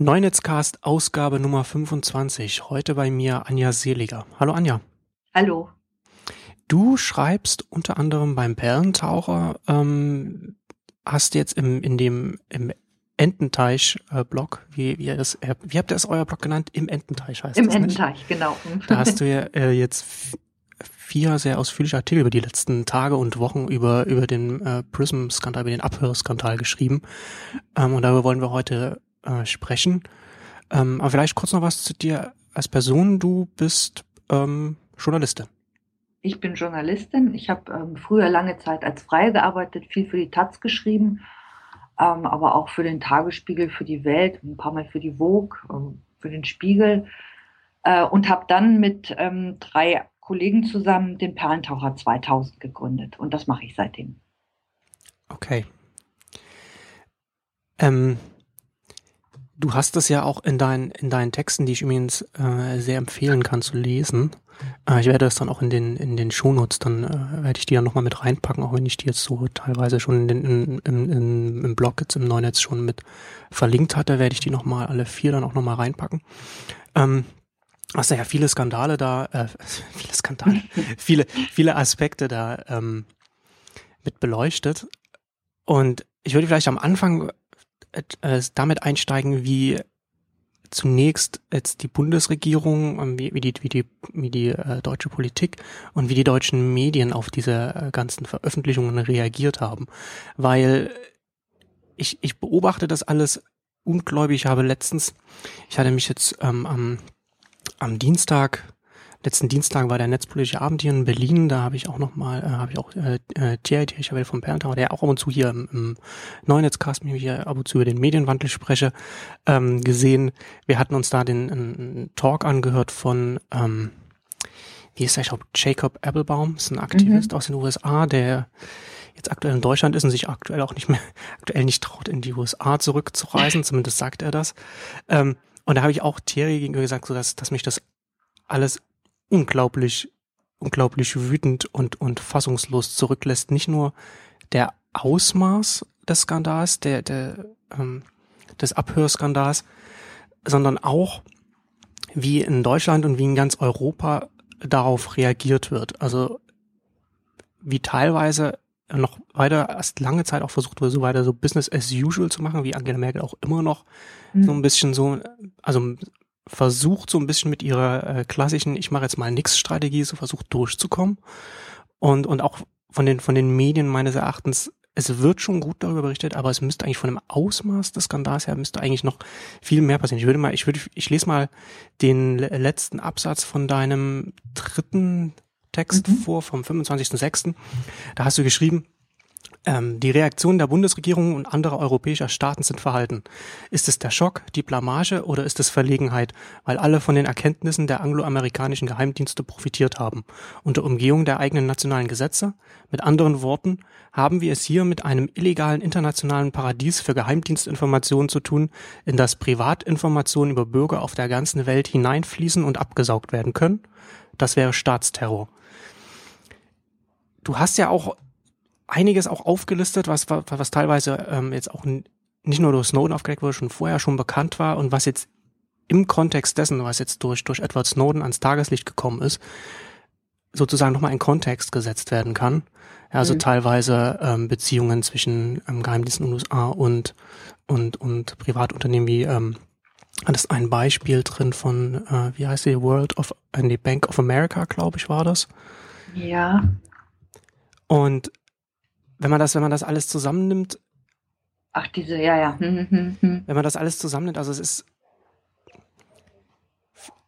Neunetzcast Ausgabe Nummer 25. Heute bei mir Anja Seliger. Hallo Anja. Hallo. Du schreibst unter anderem beim Perlentaucher, ähm, hast jetzt im, in dem, im Ententeich-Blog, wie, wie, das, äh, wie habt ihr das euer Blog genannt? Im Ententeich heißt Im das Ententeich, nicht? genau. Da hast du ja äh, jetzt vier sehr ausführliche Artikel über die letzten Tage und Wochen über, über den äh, Prism-Skandal, über den Abhörskandal geschrieben. Ähm, und darüber wollen wir heute äh, sprechen. Ähm, aber vielleicht kurz noch was zu dir als Person. Du bist ähm, Journalistin. Ich bin Journalistin. Ich habe ähm, früher lange Zeit als Freie gearbeitet, viel für die Taz geschrieben, ähm, aber auch für den Tagesspiegel, für die Welt, ein paar Mal für die Vogue, ähm, für den Spiegel äh, und habe dann mit ähm, drei Kollegen zusammen den Perlentaucher 2000 gegründet und das mache ich seitdem. Okay. Ähm, Du hast es ja auch in, dein, in deinen Texten, die ich übrigens äh, sehr empfehlen kann zu lesen. Äh, ich werde das dann auch in den, in den Shownotes, dann äh, werde ich die ja nochmal mit reinpacken, auch wenn ich die jetzt so teilweise schon in den, in, in, in, im Blog jetzt im Neunetz schon mit verlinkt hatte, werde ich die nochmal alle vier dann auch nochmal reinpacken. Ähm, hast du ja viele Skandale da, äh, viele Skandale, viele, viele Aspekte da ähm, mit beleuchtet. Und ich würde vielleicht am Anfang äh, damit einsteigen, wie zunächst jetzt die Bundesregierung, wie, wie die, wie die, wie die äh, deutsche Politik und wie die deutschen Medien auf diese äh, ganzen Veröffentlichungen reagiert haben. Weil ich, ich beobachte das alles ungläubig. Ich habe letztens, ich hatte mich jetzt ähm, am, am Dienstag letzten Dienstag war der Netzpolitische Abend hier in Berlin. Da habe ich auch noch mal, äh, habe ich auch äh, äh Thierry Tierchabel vom Perlentauer, der auch ab und zu hier im, im Neunetzcast, mit hier ab und zu über den Medienwandel spreche, ähm, gesehen. Wir hatten uns da den einen Talk angehört von ähm, wie ist der, ich glaube, Jacob Applebaum, ist ein Aktivist mhm. aus den USA, der jetzt aktuell in Deutschland ist und sich aktuell auch nicht mehr, aktuell nicht traut, in die USA zurückzureisen, zumindest sagt er das. Ähm, und da habe ich auch Thierry gegenüber gesagt, so dass, dass mich das alles unglaublich, unglaublich wütend und, und fassungslos zurücklässt. Nicht nur der Ausmaß des Skandals, der, der, ähm, des Abhörskandals, sondern auch, wie in Deutschland und wie in ganz Europa darauf reagiert wird. Also wie teilweise noch weiter erst lange Zeit auch versucht wurde, so weiter so Business as usual zu machen, wie Angela Merkel auch immer noch mhm. so ein bisschen so, also versucht so ein bisschen mit ihrer äh, klassischen ich mache jetzt mal nix Strategie so versucht durchzukommen und und auch von den von den Medien meines Erachtens es wird schon gut darüber berichtet, aber es müsste eigentlich von dem Ausmaß des Skandals her müsste eigentlich noch viel mehr passieren. Ich würde mal ich würde ich lese mal den letzten Absatz von deinem dritten Text mhm. vor vom 25.06. Da hast du geschrieben ähm, die Reaktionen der Bundesregierung und anderer europäischer Staaten sind verhalten. Ist es der Schock, die Blamage oder ist es Verlegenheit, weil alle von den Erkenntnissen der angloamerikanischen Geheimdienste profitiert haben, unter Umgehung der eigenen nationalen Gesetze? Mit anderen Worten, haben wir es hier mit einem illegalen internationalen Paradies für Geheimdienstinformationen zu tun, in das Privatinformationen über Bürger auf der ganzen Welt hineinfließen und abgesaugt werden können? Das wäre Staatsterror. Du hast ja auch einiges auch aufgelistet, was, was, was teilweise ähm, jetzt auch nicht nur durch Snowden aufgedeckt wurde, schon vorher schon bekannt war und was jetzt im Kontext dessen, was jetzt durch, durch Edward Snowden ans Tageslicht gekommen ist, sozusagen nochmal in Kontext gesetzt werden kann. Also mhm. teilweise ähm, Beziehungen zwischen ähm, Geheimdiensten in den USA und, und, und Privatunternehmen wie, ähm, das ist ein Beispiel drin von, äh, wie heißt die, World of, äh, die Bank of America, glaube ich, war das. Ja. Und wenn man das, wenn man das alles zusammennimmt. Ach, diese, ja, ja. Hm, hm, hm, wenn man das alles zusammennimmt, also es ist.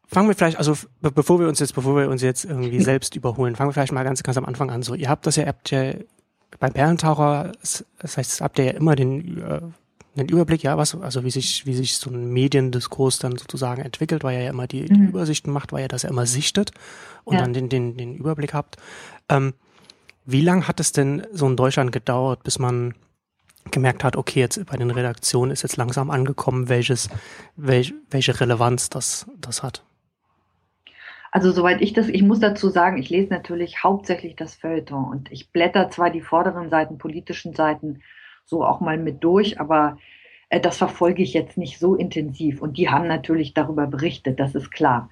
Fangen wir vielleicht, also bevor wir uns jetzt, bevor wir uns jetzt irgendwie selbst überholen, fangen wir vielleicht mal ganz, ganz am Anfang an. So, ihr habt das ja, habt ja beim Perlentaucher, das heißt, habt ihr ja immer den, äh, den Überblick, ja, was, also wie sich, wie sich so ein Mediendiskurs dann sozusagen entwickelt, weil ihr ja immer die, die mhm. Übersichten macht, weil ihr das ja immer sichtet und ja. dann den, den, den Überblick habt. Ähm, wie lang hat es denn so in Deutschland gedauert, bis man gemerkt hat, okay, jetzt bei den Redaktionen ist jetzt langsam angekommen, welches, welch, welche Relevanz das, das hat? Also soweit ich das, ich muss dazu sagen, ich lese natürlich hauptsächlich das Feuilleton und ich blätter zwar die vorderen Seiten, politischen Seiten so auch mal mit durch, aber Äh, das verfolge ich jetzt nicht so intensiv. Und die haben natürlich darüber berichtet, das ist klar.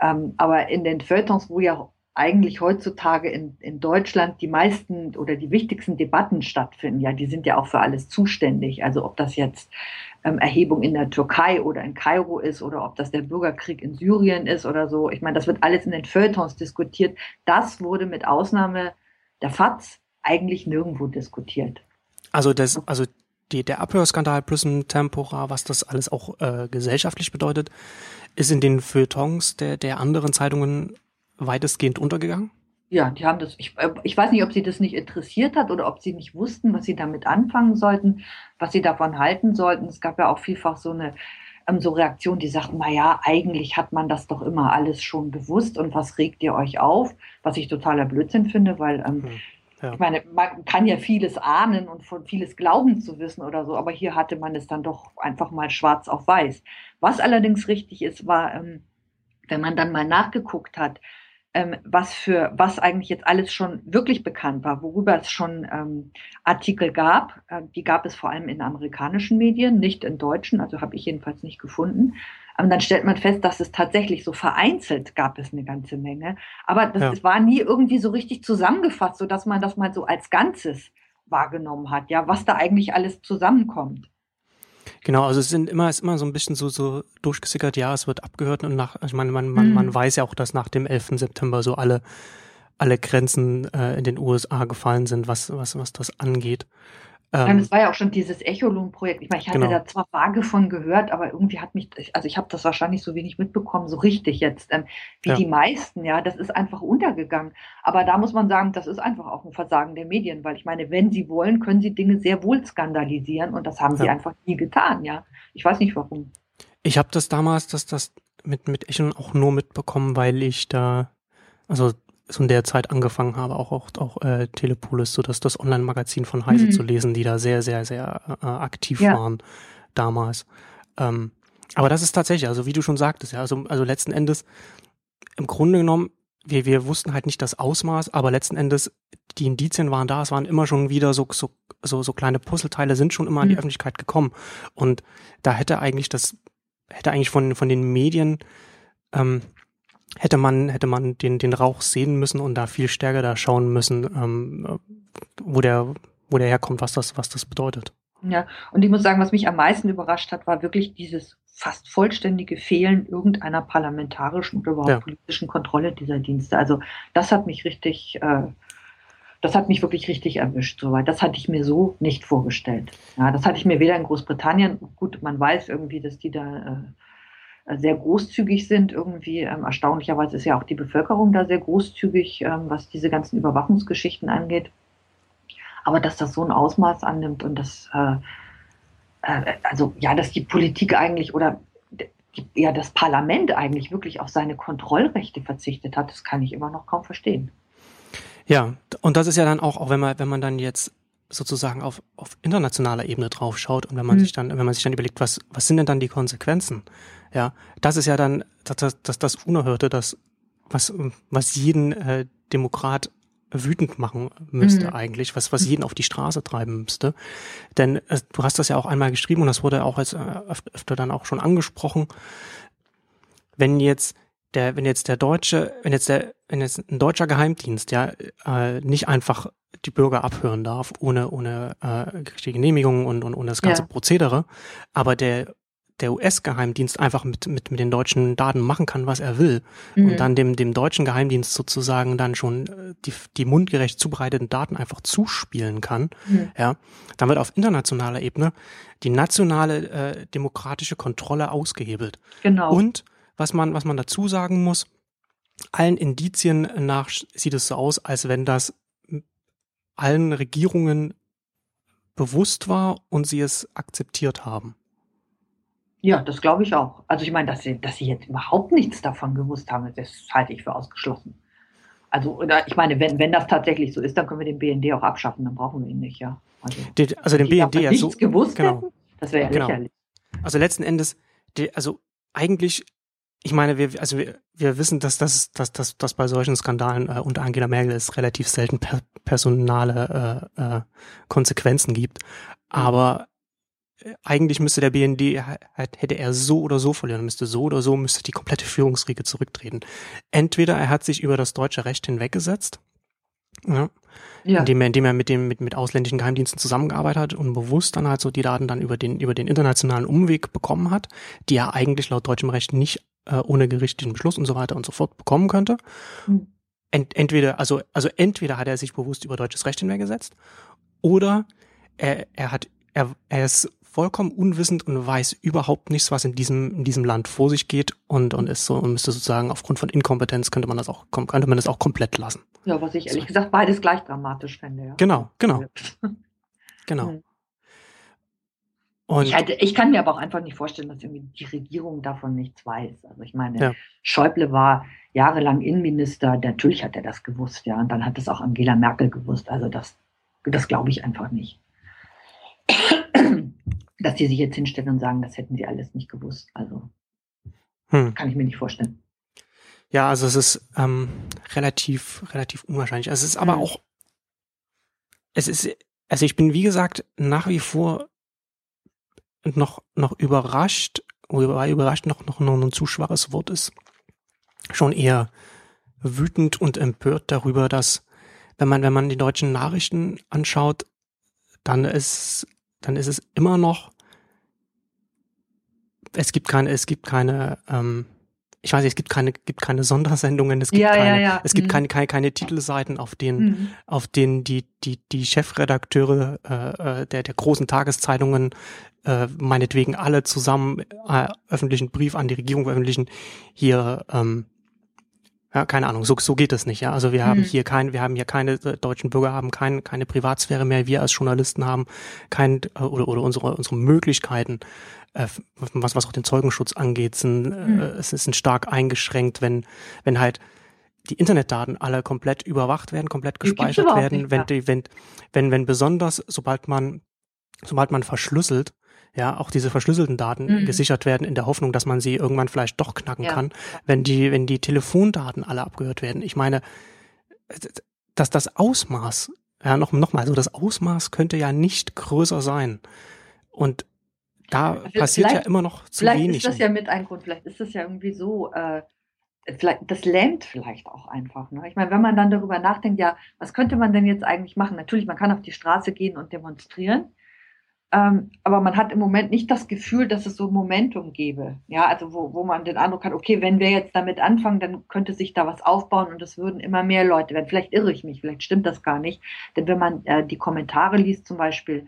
Ähm, aber in den Feuilletons, wo ja eigentlich heutzutage in, in Deutschland die meisten oder die wichtigsten Debatten stattfinden, ja, die sind ja auch für alles zuständig. Also ob das jetzt ähm, Erhebung in der Türkei oder in Kairo ist oder ob das der Bürgerkrieg in Syrien ist oder so. Ich meine, das wird alles in den Feuilletons diskutiert. Das wurde mit Ausnahme der FATS eigentlich nirgendwo diskutiert. Also das, also die, der Abhörskandal plus ein Tempora, was das alles auch äh, gesellschaftlich bedeutet, ist in den Feuilletons der, der anderen Zeitungen weitestgehend untergegangen? Ja, die haben das, ich, äh, ich weiß nicht, ob sie das nicht interessiert hat oder ob sie nicht wussten, was sie damit anfangen sollten, was sie davon halten sollten. Es gab ja auch vielfach so eine ähm, so Reaktionen, die sagten, na ja, eigentlich hat man das doch immer alles schon gewusst und was regt ihr euch auf? Was ich totaler Blödsinn finde, weil ähm, hm, ja. ich meine, man kann ja vieles ahnen und von vieles glauben zu wissen oder so, aber hier hatte man es dann doch einfach mal schwarz auf weiß. Was allerdings richtig ist, war, ähm, wenn man dann mal nachgeguckt hat, ähm, was für was eigentlich jetzt alles schon wirklich bekannt war, worüber es schon ähm, Artikel gab. Äh, die gab es vor allem in amerikanischen Medien, nicht in deutschen, also habe ich jedenfalls nicht gefunden. Aber dann stellt man fest, dass es tatsächlich so vereinzelt gab es eine ganze Menge. Aber das, ja. es war nie irgendwie so richtig zusammengefasst, so dass man das mal so als Ganzes wahrgenommen hat, ja, was da eigentlich alles zusammenkommt. Genau, also es sind immer, ist immer so ein bisschen so, so durchgesickert, ja, es wird abgehört und nach, ich meine, man, man, mhm. man weiß ja auch, dass nach dem 11. September so alle, alle Grenzen äh, in den USA gefallen sind, was, was, was das angeht. Ähm, es war ja auch schon dieses Echolon-Projekt. Ich meine, ich hatte genau. da zwar vage von gehört, aber irgendwie hat mich, also ich habe das wahrscheinlich so wenig mitbekommen, so richtig jetzt, ähm, wie ja. die meisten, ja, das ist einfach untergegangen. Aber da muss man sagen, das ist einfach auch ein Versagen der Medien, weil ich meine, wenn sie wollen, können sie Dinge sehr wohl skandalisieren und das haben ja. sie einfach nie getan, ja. Ich weiß nicht warum. Ich habe das damals, dass das mit, mit Echolon auch nur mitbekommen, weil ich da, also so in der Zeit angefangen habe, auch auch, auch äh, Telepolis, so dass das Online-Magazin von Heise mhm. zu lesen, die da sehr, sehr, sehr äh, aktiv ja. waren damals. Ähm, aber das ist tatsächlich, also wie du schon sagtest, ja, also, also letzten Endes, im Grunde genommen, wir, wir wussten halt nicht das Ausmaß, aber letzten Endes, die Indizien waren da, es waren immer schon wieder so, so, so, so kleine Puzzleteile sind schon immer an die mhm. Öffentlichkeit gekommen. Und da hätte eigentlich das, hätte eigentlich von, von den Medien ähm, hätte man, hätte man den, den Rauch sehen müssen und da viel stärker da schauen müssen, ähm, wo der, wo der herkommt, was das, was das bedeutet. Ja, und ich muss sagen, was mich am meisten überrascht hat, war wirklich dieses fast vollständige Fehlen irgendeiner parlamentarischen oder überhaupt ja. politischen Kontrolle dieser Dienste. Also das hat mich richtig, äh, das hat mich wirklich richtig erwischt. Soweit. Das hatte ich mir so nicht vorgestellt. Ja, das hatte ich mir weder in Großbritannien, gut, man weiß irgendwie, dass die da äh, sehr großzügig sind. Irgendwie ähm, erstaunlicherweise ist ja auch die Bevölkerung da sehr großzügig, ähm, was diese ganzen Überwachungsgeschichten angeht. Aber dass das so ein Ausmaß annimmt und dass, äh, äh, also ja, dass die Politik eigentlich oder ja, das Parlament eigentlich wirklich auf seine Kontrollrechte verzichtet hat, das kann ich immer noch kaum verstehen. Ja, und das ist ja dann auch, auch wenn man, wenn man dann jetzt sozusagen auf, auf internationaler Ebene drauf schaut und wenn man mhm. sich dann, wenn man sich dann überlegt, was, was sind denn dann die Konsequenzen? Ja, das ist ja dann das, das, das Unerhörte, das, was, was jeden äh, Demokrat wütend machen müsste mhm. eigentlich, was, was jeden auf die Straße treiben müsste. Denn äh, du hast das ja auch einmal geschrieben und das wurde auch als, äh, öfter dann auch schon angesprochen. Wenn jetzt der, wenn jetzt der deutsche, wenn jetzt der, wenn jetzt ein deutscher Geheimdienst ja äh, nicht einfach die Bürger abhören darf, ohne, ohne äh, Genehmigung und, und, und das ganze ja. Prozedere, aber der der US-Geheimdienst einfach mit, mit, mit den deutschen Daten machen kann, was er will mhm. und dann dem, dem deutschen Geheimdienst sozusagen dann schon äh, die, die mundgerecht zubereiteten Daten einfach zuspielen kann, mhm. ja, dann wird auf internationaler Ebene die nationale äh, demokratische Kontrolle ausgehebelt. Genau. Und was man, was man dazu sagen muss, allen Indizien nach sieht es so aus, als wenn das allen Regierungen bewusst war und sie es akzeptiert haben. Ja, das glaube ich auch. Also ich meine, dass sie, dass sie jetzt überhaupt nichts davon gewusst haben, das halte ich für ausgeschlossen. Also, oder ich meine, wenn, wenn das tatsächlich so ist, dann können wir den BND auch abschaffen, dann brauchen wir ihn nicht, ja. Also, die, also den BND ja so. gewusst genau. hätten, das wäre ja genau. lächerlich. Also letzten Endes, die, also eigentlich, ich meine, wir, also wir, wir wissen, dass das, dass, dass, dass bei solchen Skandalen äh, unter Angela Merkel es relativ selten per, personale äh, äh, Konsequenzen gibt. Aber eigentlich müsste der BND, hätte er so oder so verlieren, müsste so oder so, müsste die komplette Führungsriege zurücktreten. Entweder er hat sich über das deutsche Recht hinweggesetzt, ja, ja. Indem, er, indem er mit dem mit, mit ausländischen Geheimdiensten zusammengearbeitet hat und bewusst dann halt so die Daten dann über den über den internationalen Umweg bekommen hat, die er eigentlich laut deutschem Recht nicht äh, ohne gerichtlichen Beschluss und so weiter und so fort bekommen könnte. Mhm. Ent, entweder also also entweder hat er sich bewusst über deutsches Recht hinweggesetzt oder er, er hat er, er ist vollkommen unwissend und weiß überhaupt nichts, was in diesem, in diesem Land vor sich geht und, und ist so und müsste sozusagen aufgrund von Inkompetenz könnte man das auch, könnte man das auch komplett lassen. Ja, was ich ehrlich so. gesagt beides gleich dramatisch fände, ja. Genau, genau. genau. Ich, halt, ich, kann mir aber auch einfach nicht vorstellen, dass irgendwie die Regierung davon nichts weiß. Also ich meine, ja. Schäuble war jahrelang Innenminister, natürlich hat er das gewusst, ja, und dann hat es auch Angela Merkel gewusst. Also das, das glaube ich einfach nicht dass die sich jetzt hinstellen und sagen, das hätten sie alles nicht gewusst. Also hm. kann ich mir nicht vorstellen. Ja, also es ist ähm, relativ, relativ unwahrscheinlich. Also es ist aber hm. auch, es ist, also ich bin wie gesagt nach wie vor noch, noch überrascht, wobei überrascht noch, noch, noch ein zu schwaches Wort ist, schon eher wütend und empört darüber, dass wenn man, wenn man die deutschen Nachrichten anschaut, dann ist, dann ist es immer noch es gibt keine, es gibt keine, ähm, ich weiß nicht, es gibt keine, gibt keine Sondersendungen, es gibt ja, keine, ja, ja. es gibt mhm. keine, keine, keine Titelseiten, auf denen, mhm. auf denen die, die, die Chefredakteure äh, äh, der, der großen Tageszeitungen äh, meinetwegen alle zusammen äh, öffentlichen Brief an die Regierung veröffentlichen, hier ähm, ja, keine Ahnung, so, so geht es nicht, ja. Also wir haben mhm. hier kein, wir haben hier keine äh, deutschen Bürger haben kein, keine Privatsphäre mehr, wir als Journalisten haben kein äh, oder, oder unsere, unsere Möglichkeiten, was, was auch den Zeugenschutz angeht, sind, äh, mhm. es ist stark eingeschränkt, wenn, wenn halt die Internetdaten alle komplett überwacht werden, komplett gespeichert werden, nicht, wenn, ja. die, wenn, wenn, wenn besonders, sobald man, sobald man verschlüsselt, ja, auch diese verschlüsselten Daten mhm. gesichert werden in der Hoffnung, dass man sie irgendwann vielleicht doch knacken ja. kann, wenn die, wenn die Telefondaten alle abgehört werden. Ich meine, dass das Ausmaß, ja, noch, noch mal, so das Ausmaß könnte ja nicht größer sein. Und da also passiert ja immer noch zu vielleicht wenig. Vielleicht ist das ja mit ein Grund, vielleicht ist das ja irgendwie so, äh, vielleicht, das lähmt vielleicht auch einfach. Ne? Ich meine, wenn man dann darüber nachdenkt, ja, was könnte man denn jetzt eigentlich machen? Natürlich, man kann auf die Straße gehen und demonstrieren. Ähm, aber man hat im Moment nicht das Gefühl, dass es so Momentum gäbe. Ja, also wo, wo man den Eindruck hat, okay, wenn wir jetzt damit anfangen, dann könnte sich da was aufbauen und es würden immer mehr Leute werden. Vielleicht irre ich mich, vielleicht stimmt das gar nicht. Denn wenn man äh, die Kommentare liest, zum Beispiel,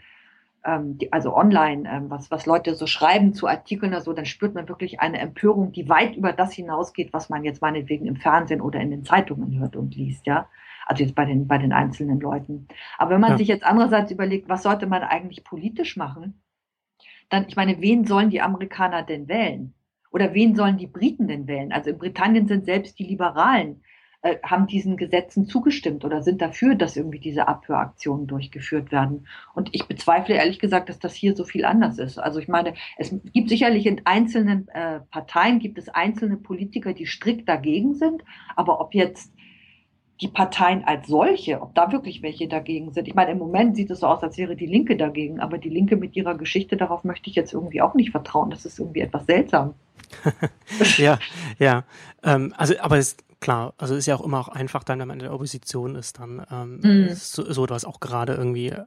ähm, die, also online, ähm, was, was Leute so schreiben zu Artikeln oder so, dann spürt man wirklich eine Empörung, die weit über das hinausgeht, was man jetzt meinetwegen im Fernsehen oder in den Zeitungen hört und liest, ja. Also jetzt bei den, bei den einzelnen Leuten. Aber wenn man ja. sich jetzt andererseits überlegt, was sollte man eigentlich politisch machen, dann, ich meine, wen sollen die Amerikaner denn wählen? Oder wen sollen die Briten denn wählen? Also in Britannien sind selbst die Liberalen, äh, haben diesen Gesetzen zugestimmt oder sind dafür, dass irgendwie diese Abhöraktionen durchgeführt werden. Und ich bezweifle ehrlich gesagt, dass das hier so viel anders ist. Also ich meine, es gibt sicherlich in einzelnen äh, Parteien, gibt es einzelne Politiker, die strikt dagegen sind, aber ob jetzt die Parteien als solche, ob da wirklich welche dagegen sind. Ich meine, im Moment sieht es so aus, als wäre die Linke dagegen, aber die Linke mit ihrer Geschichte, darauf möchte ich jetzt irgendwie auch nicht vertrauen. Das ist irgendwie etwas seltsam. ja, ja. Ähm, also, aber es, klar, also ist ja auch immer auch einfach dann, wenn man in der Opposition ist, dann ähm, mm. so, so etwas auch gerade irgendwie äh,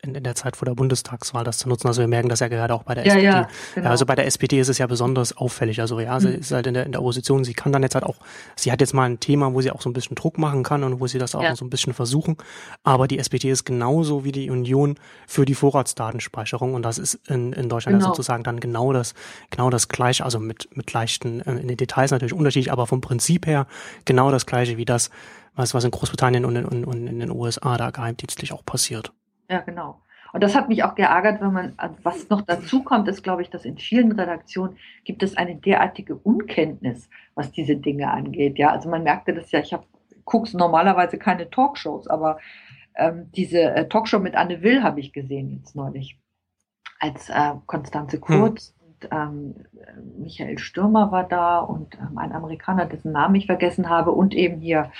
in, in der Zeit vor der Bundestagswahl das zu nutzen. Also wir merken das ja gerade auch bei der ja, SPD. Ja, genau. also bei der SPD ist es ja besonders auffällig. Also ja, sie mhm. ist halt in der, in der Opposition. Sie kann dann jetzt halt auch, sie hat jetzt mal ein Thema, wo sie auch so ein bisschen Druck machen kann und wo sie das auch ja. so ein bisschen versuchen. Aber die SPD ist genauso wie die Union für die Vorratsdatenspeicherung und das ist in, in Deutschland genau. sozusagen dann genau das, genau das gleiche, also mit, mit leichten, äh, in den Details natürlich unterschiedlich, aber vom Prinzip her genau das gleiche wie das, was, was in Großbritannien und in, und, und in den USA da geheimdienstlich auch passiert. Ja, genau. Und das hat mich auch geärgert, wenn man, also was noch dazu kommt, ist, glaube ich, dass in vielen Redaktionen gibt es eine derartige Unkenntnis, was diese Dinge angeht. Ja, also man merkte das ja, ich habe gucke normalerweise keine Talkshows, aber ähm, diese äh, Talkshow mit Anne Will habe ich gesehen jetzt neulich, als äh, Konstanze hm. Kurz hm. und ähm, Michael Stürmer war da und ähm, ein Amerikaner, dessen Namen ich vergessen habe und eben hier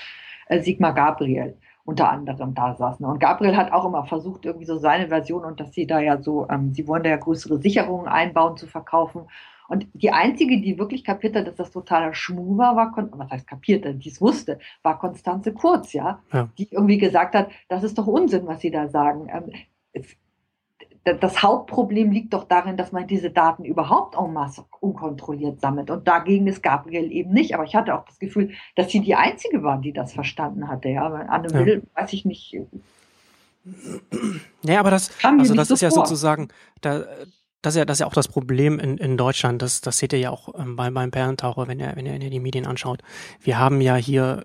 äh, Sigmar Gabriel. Unter anderem da saßen. Und Gabriel hat auch immer versucht, irgendwie so seine Version und dass sie da ja so, ähm, sie wollen da ja größere Sicherungen einbauen, zu verkaufen. Und die einzige, die wirklich kapiert hat, dass das totaler Schmuh war, war, was heißt kapiert, die es wusste, war Konstanze Kurz, ja? ja? Die irgendwie gesagt hat, das ist doch Unsinn, was sie da sagen. Ähm, das Hauptproblem liegt doch darin, dass man diese Daten überhaupt en masse unkontrolliert sammelt. Und dagegen ist Gabriel eben nicht. Aber ich hatte auch das Gefühl, dass sie die Einzige war, die das verstanden hatte. Ja, Anne ja. Will, weiß ich nicht. Ja, aber das, also das so ist vor. ja sozusagen, da, das ist ja, das ist ja auch das Problem in, in Deutschland. Das, das seht ihr ja auch ähm, bei, beim Perlentaucher, wenn ihr, wenn ihr, wenn ihr die Medien anschaut. Wir haben ja hier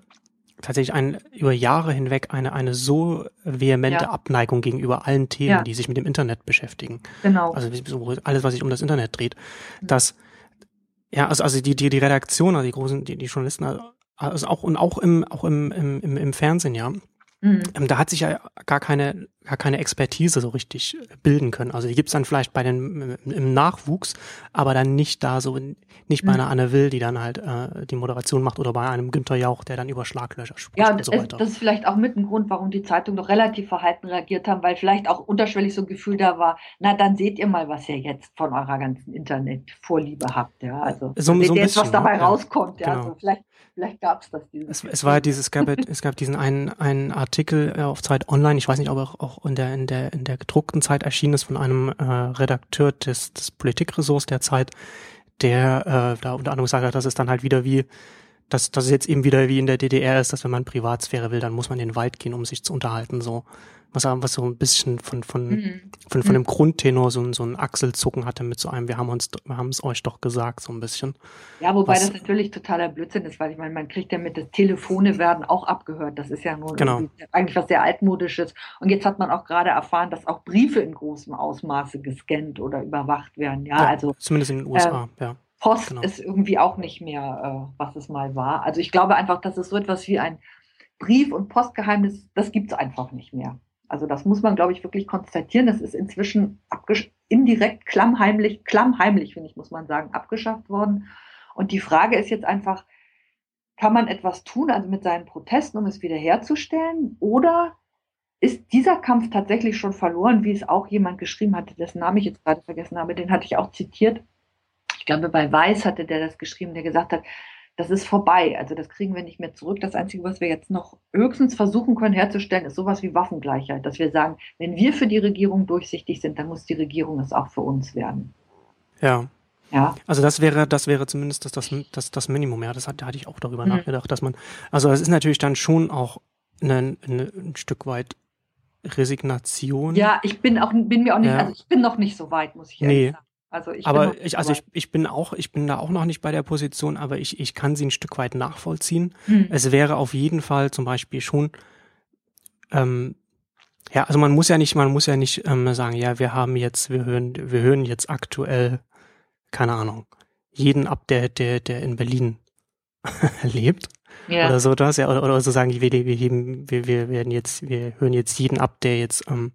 tatsächlich ein, über Jahre hinweg eine, eine so vehemente ja. Abneigung gegenüber allen Themen, ja. die sich mit dem Internet beschäftigen. Genau. Also alles, was sich um das Internet dreht. Mhm. Dass, ja, also, also die, die, die Redaktion, also die großen, die, die Journalisten, also auch und auch im, auch im, im, im Fernsehen, ja, Mhm. Ähm, da hat sich ja gar keine, gar keine Expertise so richtig bilden können. Also die gibt's dann vielleicht bei den im Nachwuchs, aber dann nicht da so, nicht bei mhm. einer Anne Will, die dann halt äh, die Moderation macht oder bei einem Günther Jauch, der dann über Schlaglöcher spricht ja, und, und so weiter. das ist vielleicht auch mit ein Grund, warum die Zeitung doch relativ verhalten reagiert haben, weil vielleicht auch unterschwellig so ein Gefühl da war, na dann seht ihr mal, was ihr jetzt von eurer ganzen Internetvorliebe habt. Ja, also so, seht so ihr jetzt, was dabei ja. rauskommt. Ja, genau. also vielleicht Vielleicht gab es das. Es, es war dieses, es gab, es gab diesen einen, einen Artikel äh, auf Zeit Online, ich weiß nicht, ob er auch in der, in der, in der gedruckten Zeit erschienen ist von einem äh, Redakteur des, des Politikressorts der Zeit, der äh, da unter anderem gesagt hat, dass es dann halt wieder wie, dass, dass es jetzt eben wieder wie in der DDR ist, dass wenn man Privatsphäre will, dann muss man in den Wald gehen, um sich zu unterhalten, so was, was so ein bisschen von, von, mhm. von, von mhm. dem Grundtenor so, so ein Achselzucken hatte mit so einem, wir haben uns, wir haben es euch doch gesagt, so ein bisschen. Ja, wobei was, das natürlich totaler Blödsinn ist, weil ich meine, man kriegt ja mit, das Telefone werden auch abgehört. Das ist ja nur genau. eigentlich was sehr altmodisches. Und jetzt hat man auch gerade erfahren, dass auch Briefe in großem Ausmaße gescannt oder überwacht werden. Ja, ja also. Zumindest in den USA, äh, ja. Post genau. ist irgendwie auch nicht mehr, äh, was es mal war. Also ich glaube einfach, dass es so etwas wie ein Brief- und Postgeheimnis, das gibt es einfach nicht mehr. Also das muss man, glaube ich, wirklich konstatieren. Das ist inzwischen indirekt klammheimlich, klammheimlich, finde ich, muss man sagen, abgeschafft worden. Und die Frage ist jetzt einfach, kann man etwas tun, also mit seinen Protesten, um es wiederherzustellen? Oder ist dieser Kampf tatsächlich schon verloren, wie es auch jemand geschrieben hatte, dessen Namen ich jetzt gerade vergessen habe, den hatte ich auch zitiert. Ich glaube, bei Weiß hatte der das geschrieben, der gesagt hat, das ist vorbei. Also das kriegen wir nicht mehr zurück. Das Einzige, was wir jetzt noch höchstens versuchen können herzustellen, ist sowas wie Waffengleichheit. Dass wir sagen, wenn wir für die Regierung durchsichtig sind, dann muss die Regierung es auch für uns werden. Ja. Ja. Also das wäre, das wäre zumindest das, das, das, das Minimum. Ja, das hat, da hatte ich auch darüber mhm. nachgedacht, dass man, also es ist natürlich dann schon auch ein, ein Stück weit Resignation. Ja, ich bin auch, bin mir auch nicht, ja. also ich bin noch nicht so weit, muss ich ehrlich nee. sagen. Also ich aber ich, also ich, ich bin auch, ich bin da auch noch nicht bei der Position, aber ich, ich kann sie ein Stück weit nachvollziehen. Hm. Es wäre auf jeden Fall zum Beispiel schon, ähm, ja, also man muss ja nicht, man muss ja nicht ähm, sagen, ja, wir haben jetzt, wir hören, wir hören jetzt aktuell, keine Ahnung, jeden ab, der, der, der in Berlin lebt. Ja. Oder so das, ja, oder, oder so sagen, wir, wir, heben, wir, wir werden jetzt, wir hören jetzt jeden ab, der jetzt ähm,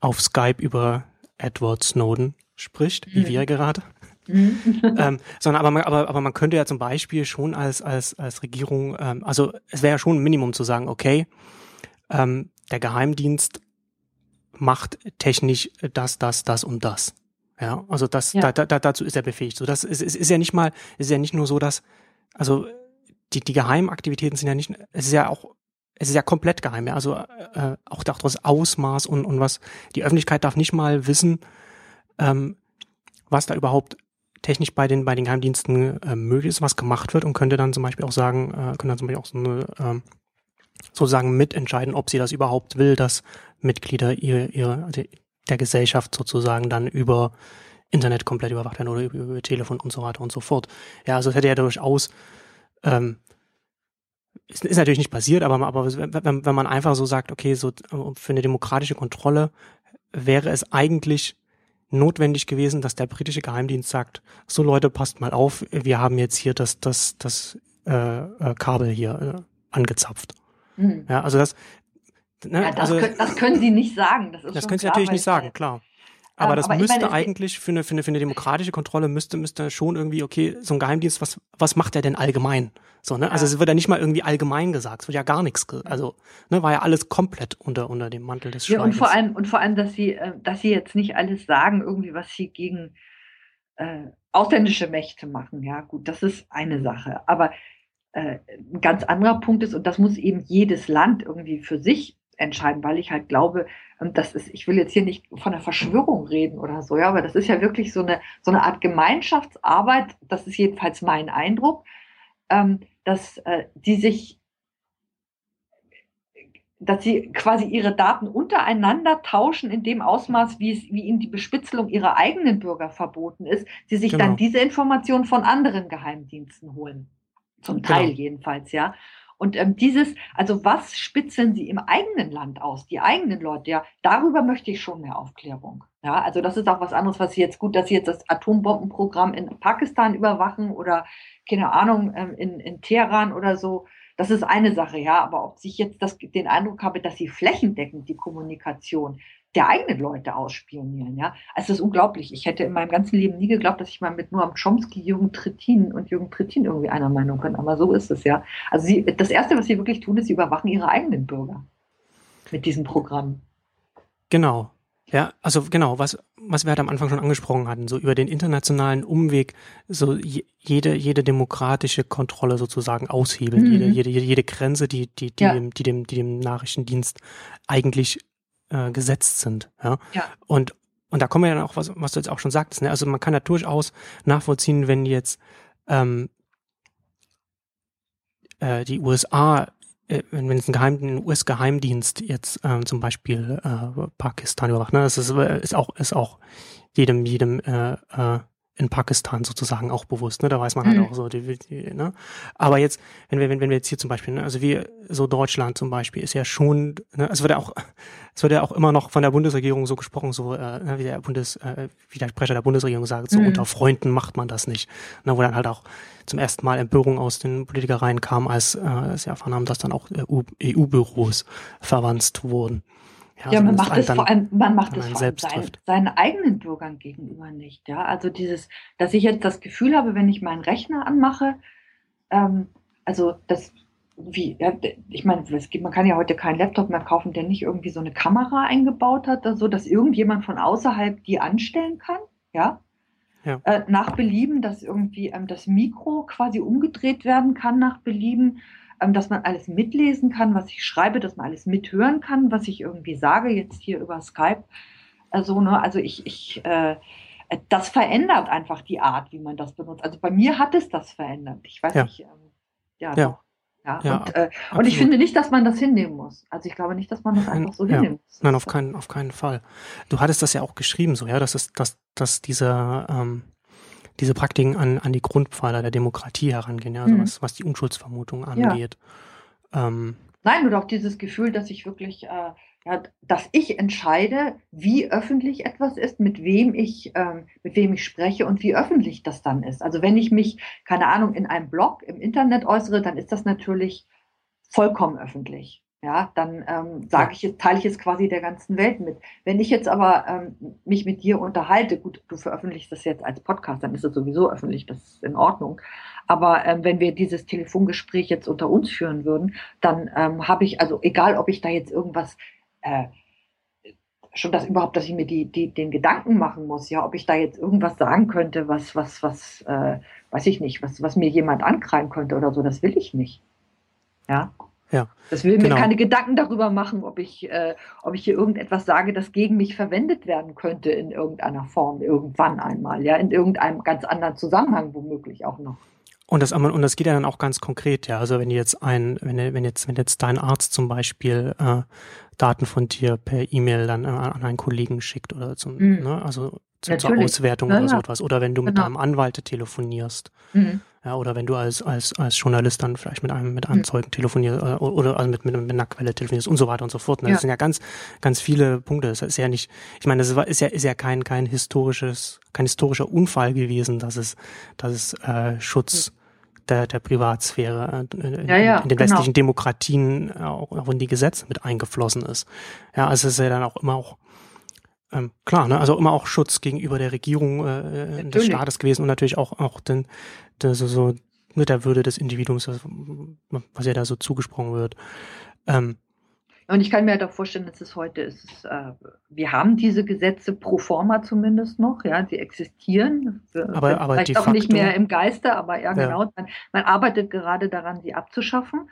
auf Skype über Edward Snowden spricht, wie mhm. wir gerade. Mhm. ähm, sondern aber man, aber, aber man könnte ja zum Beispiel schon als, als, als Regierung, ähm, also es wäre ja schon ein Minimum zu sagen, okay, ähm, der Geheimdienst macht technisch das, das, das und das. Ja, also das, ja. Da, da, dazu ist er befähigt. So, das ist, ist, ist ja nicht mal, ist ja nicht nur so, dass, also die, die Geheimaktivitäten sind ja nicht, es ist ja auch, es ist ja komplett geheim. Ja? Also äh, auch das Ausmaß und, und was, die Öffentlichkeit darf nicht mal wissen, ähm, was da überhaupt technisch bei den bei den Geheimdiensten äh, möglich ist, was gemacht wird und könnte dann zum Beispiel auch sagen, äh, können dann zum Beispiel auch so eine, ähm, sozusagen mitentscheiden, ob sie das überhaupt will, dass Mitglieder ihre, ihre der Gesellschaft sozusagen dann über Internet komplett überwacht werden oder über, über Telefon und so weiter und so fort. Ja, also es hätte ja durchaus ähm, ist, ist natürlich nicht passiert, aber, aber wenn, wenn man einfach so sagt, okay, so für eine demokratische Kontrolle wäre es eigentlich notwendig gewesen, dass der britische Geheimdienst sagt, so Leute, passt mal auf, wir haben jetzt hier das, das, das äh, äh, Kabel hier äh, angezapft. Mhm. Ja, also das, ne, ja, das, also, können, das können sie nicht sagen. Das, das können sie natürlich nicht sagen, klar. Aber Ähm, das aber müsste meine, eigentlich für eine, für, eine, für eine demokratische Kontrolle müsste, müsste schon irgendwie, okay, so ein Geheimdienst, was, was macht der denn allgemein? So, ne? Also Ja. es wird ja nicht mal irgendwie allgemein gesagt, es wird ja gar nichts, also, ne, war ja alles komplett unter, unter dem Mantel des Ja, und Schweigens. vor allem, und vor allem, dass sie, äh, dass sie jetzt nicht alles sagen, irgendwie, was sie gegen äh, ausländische Mächte machen. Ja, gut, das ist eine Sache. Aber äh, ein ganz anderer Punkt ist, und das muss eben jedes Land irgendwie für sich entscheiden, weil ich halt glaube, ähm, das ist, ich will jetzt hier nicht von einer Verschwörung reden oder so, ja, aber das ist ja wirklich so eine, so eine Art Gemeinschaftsarbeit, das ist jedenfalls mein Eindruck, ähm, dass äh, die sich dass sie quasi ihre Daten untereinander tauschen in dem Ausmaß, wie, es, wie ihnen die Bespitzelung ihrer eigenen Bürger verboten ist, sie sich Genau. dann diese Informationen von anderen Geheimdiensten holen. Zum Teil Genau. jedenfalls, ja. Und ähm, dieses, also was spitzeln sie im eigenen Land aus, die eigenen Leute, ja, darüber möchte ich schon mehr Aufklärung. Ja, also das ist auch was anderes, was sie jetzt gut, dass sie jetzt das Atombombenprogramm in Pakistan überwachen oder keine Ahnung, ähm, in, in Teheran oder so. Das ist eine Sache, ja, aber ob ich jetzt das, den Eindruck habe, dass sie flächendeckend die Kommunikation der eigenen Leute ausspionieren, ja, also das ist unglaublich. Ich hätte in meinem ganzen Leben nie geglaubt, dass ich mal mit Noam Chomsky, Jürgen Trittin und Jürgen Trittin irgendwie einer Meinung bin, aber so ist es, ja. Also sie, das Erste, was sie wirklich tun, ist, sie überwachen ihre eigenen Bürger mit diesem Programm. Genau. Ja, also genau, was, was wir halt am Anfang schon angesprochen hatten, so über den internationalen Umweg, so je, jede, jede demokratische Kontrolle sozusagen aushebeln, Mhm. jede, jede, jede, jede Grenze, die, die, die, Ja. dem, die, dem, die dem Nachrichtendienst eigentlich äh, gesetzt sind. Ja. Ja. Und, und da kommen wir dann auch, was, was du jetzt auch schon sagtest, ne? Also man kann da durchaus nachvollziehen, wenn jetzt ähm, äh, die USA äh, wenn es ein, Geheim, ein US-Geheimdienst jetzt ähm, zum Beispiel äh, Pakistan überwacht, ne, das ist, ist auch ist auch jedem jedem äh, äh, in Pakistan sozusagen auch bewusst, ne? Da weiß man halt Mhm. auch so, die, die, ne? Aber jetzt, wenn wir, wenn, wenn wir jetzt hier zum Beispiel, ne, also wir, so Deutschland zum Beispiel, ist ja schon, ne, es wird ja auch, es wird ja auch immer noch von der Bundesregierung so gesprochen, so, äh, ne, wie der Bundes, äh, wie der Sprecher der Bundesregierung sagt, so Mhm. unter Freunden macht man das nicht. Ne, wo dann halt auch zum ersten Mal Empörung aus den Politikereien kam, als äh, sie erfahren haben, dass dann auch EU EU-Büros verwandt wurden. Ja, also man macht es vor allem, man macht es vor allem seinen, seinen eigenen Bürgern gegenüber nicht. Ja, also dieses, dass ich jetzt das Gefühl habe, wenn ich meinen Rechner anmache, ähm, also das, wie, ja, ich meine, gibt, man kann ja heute keinen Laptop mehr kaufen, der nicht irgendwie so eine Kamera eingebaut hat, so dass irgendjemand von außerhalb die anstellen kann, ja. Ja. Äh, nach Belieben, dass irgendwie ähm, das Mikro quasi umgedreht werden kann nach Belieben, dass man alles mitlesen kann, was ich schreibe, dass man alles mithören kann, was ich irgendwie sage, jetzt hier über Skype. Also, ne, also ich, ich äh, das verändert einfach die Art, wie man das benutzt. Also bei mir hat es das verändert. Ich weiß Ja. nicht, ähm, ja, Ja. Ja, Ja, und, äh, und ich finde nicht, dass man das hinnehmen muss. Also ich glaube nicht, dass man das einfach so ja. hinnehmen muss. Nein, auf keinen, auf keinen Fall. Du hattest das ja auch geschrieben, so, ja, dass es, dass, dass diese, ähm, diese Praktiken an, an die Grundpfeiler der Demokratie herangehen, ja, also Mhm. was, was die Unschuldsvermutung Ja. angeht. Ähm, Nein, oder auch dieses Gefühl, dass ich wirklich, äh, ja, dass ich entscheide, wie öffentlich etwas ist, mit wem ich, ähm, mit wem ich spreche und wie öffentlich das dann ist. Also wenn ich mich, keine Ahnung, in einem Blog im Internet äußere, dann ist das natürlich vollkommen öffentlich. Ja, dann ähm, sage ich jetzt, teile ich es quasi der ganzen Welt mit. Wenn ich jetzt aber ähm, mich mit dir unterhalte, gut, du veröffentlichst das jetzt als Podcast, dann ist es sowieso öffentlich, das ist in Ordnung. Aber ähm, wenn wir dieses Telefongespräch jetzt unter uns führen würden, dann ähm, habe ich, also egal, ob ich da jetzt irgendwas, äh, schon das überhaupt, dass ich mir die, die, den Gedanken machen muss, ja, ob ich da jetzt irgendwas sagen könnte, was, was, was, äh, weiß ich nicht, was, was mir jemand ankreien könnte oder so, das will ich nicht. Ja. Ja, Das will genau. mir keine Gedanken darüber machen, ob ich, äh, ob ich hier irgendetwas sage, das gegen mich verwendet werden könnte in irgendeiner Form, irgendwann einmal, ja, in irgendeinem ganz anderen Zusammenhang womöglich auch noch. Und das, und das geht ja dann auch ganz konkret, ja. Also wenn jetzt ein, wenn, wenn jetzt, wenn jetzt dein Arzt zum Beispiel äh, Daten von dir per E-Mail dann äh, an einen Kollegen schickt oder zum, Mhm. ne, also zur, zur. Auswertung Ja, oder so ja. etwas. Oder wenn du mit Genau. deinem Anwalt telefonierst. Mhm. Ja, oder wenn du als, als, als Journalist dann vielleicht mit einem, mit einem Mhm. Zeugen telefonierst äh, oder also mit, mit, mit einer Quelle telefonierst und so weiter und so fort. Ne? Ja. Das sind ja ganz, ganz viele Punkte. Das ist ja nicht, ich meine, das ist ja, ist ja kein, kein historisches, kein historischer Unfall gewesen, dass es, dass es äh, Schutz der, der Privatsphäre äh, in, Ja, ja, in den genau. westlichen Demokratien äh, auch, auch in die Gesetze mit eingeflossen ist. Ja, also es ist ja dann auch immer auch ähm, klar, ne? also immer auch Schutz gegenüber der Regierung äh, des Staates gewesen und natürlich auch, auch den, so, so mit der Würde des Individuums, was ja da so zugesprochen wird. Ähm, und ich kann mir doch vorstellen, dass es heute ist, äh, wir haben diese Gesetze pro forma zumindest noch, ja, sie existieren. Aber, aber vielleicht auch facto, nicht mehr im Geiste, aber ja, genau. Ja. Man, man, arbeitet gerade daran, sie abzuschaffen.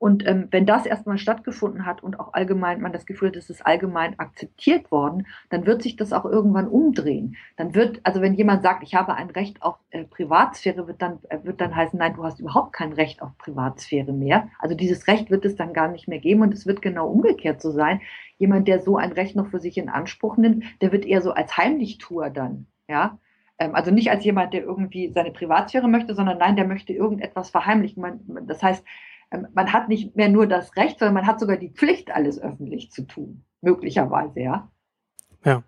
Und ähm, wenn das erstmal stattgefunden hat und auch allgemein man das Gefühl hat, es ist allgemein akzeptiert worden, dann wird sich das auch irgendwann umdrehen. Dann wird, also wenn jemand sagt, ich habe ein Recht auf äh, Privatsphäre, wird dann, äh, wird dann heißen, nein, du hast überhaupt kein Recht auf Privatsphäre mehr. Also dieses Recht wird es dann gar nicht mehr geben und es wird genau umgekehrt so sein. Jemand, der so ein Recht noch für sich in Anspruch nimmt, der wird eher so als Heimlichtuer dann, ja, ähm, also nicht als jemand, der irgendwie seine Privatsphäre möchte, sondern nein, der möchte irgendetwas verheimlichen. Das heißt, man hat nicht mehr nur das Recht, sondern man hat sogar die Pflicht, alles öffentlich zu tun. Möglicherweise, ja. Ja.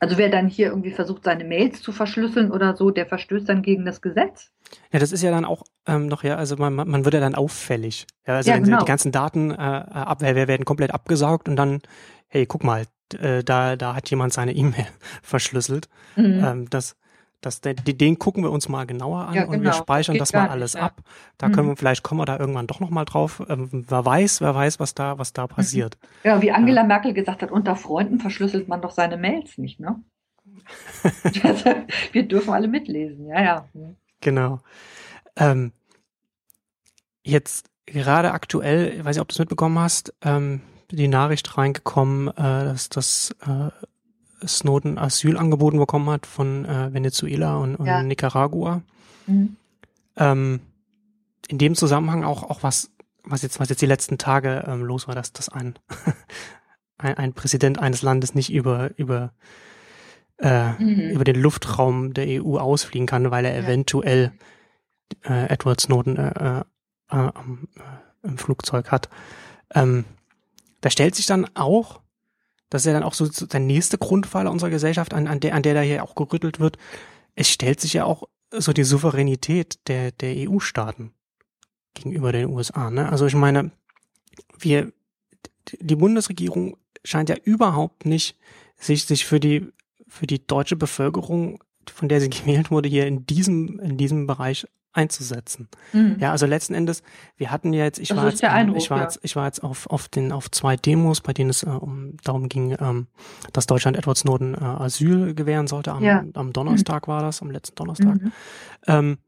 Also wer dann hier irgendwie versucht, seine Mails zu verschlüsseln oder so, der verstößt dann gegen das Gesetz. Ja, das ist ja dann auch ähm, noch, ja, also man, man wird ja dann auffällig. Ja, also ja, genau. die ganzen Daten äh, ab, werden komplett abgesaugt und dann, hey, guck mal, äh, da, da hat jemand seine E-Mail verschlüsselt. Mhm. Ähm, das, das, den gucken wir uns mal genauer an ja, genau. und wir genau. speichern das, das mal alles nicht, ab. Da mhm. können wir, vielleicht kommen wir da irgendwann doch nochmal drauf. Ähm, wer weiß, wer weiß, was da, was da mhm. passiert. Ja, wie Angela ja. Merkel gesagt hat, unter Freunden verschlüsselt man doch seine Mails nicht, ne? wir dürfen alle mitlesen, ja, ja. Mhm. Genau. Ähm, jetzt gerade aktuell, ich weiß nicht, ob du es mitbekommen hast, ähm, die Nachricht reingekommen, äh, dass das äh, Snowden Asyl angeboten bekommen hat von äh, Venezuela und, und ja. Nicaragua. Mhm. Ähm, in dem Zusammenhang auch, auch was, was jetzt, was jetzt die letzten Tage ähm, los war, dass, dass ein, ein, ein Präsident eines Landes nicht über, über, äh, mhm. über den Luftraum der EU ausfliegen kann, weil er ja. eventuell äh, Edward Snowden äh, äh, äh, im Flugzeug hat. Ähm, da stellt sich dann auch das ist ja dann auch so der nächste Grundfall unserer Gesellschaft, an, an, der, an der da hier auch gerüttelt wird. Es stellt sich ja auch so die Souveränität der, der EU-Staaten gegenüber den USA. Ne? Also ich meine, wir, die Bundesregierung scheint ja überhaupt nicht sich, sich für die, für die deutsche Bevölkerung, von der sie gewählt wurde, hier in diesem, in diesem Bereich einzusetzen. Mhm. Ja, also letzten Endes, wir hatten ja jetzt, ich das war jetzt, Eindruck, ich war ja. jetzt, ich war jetzt auf, auf den, auf zwei Demos, bei denen es äh, um, darum ging, ähm, dass Deutschland Edward Snowden äh, Asyl gewähren sollte. Am, ja. am Donnerstag mhm. war das, am letzten Donnerstag. Mhm. Ähm,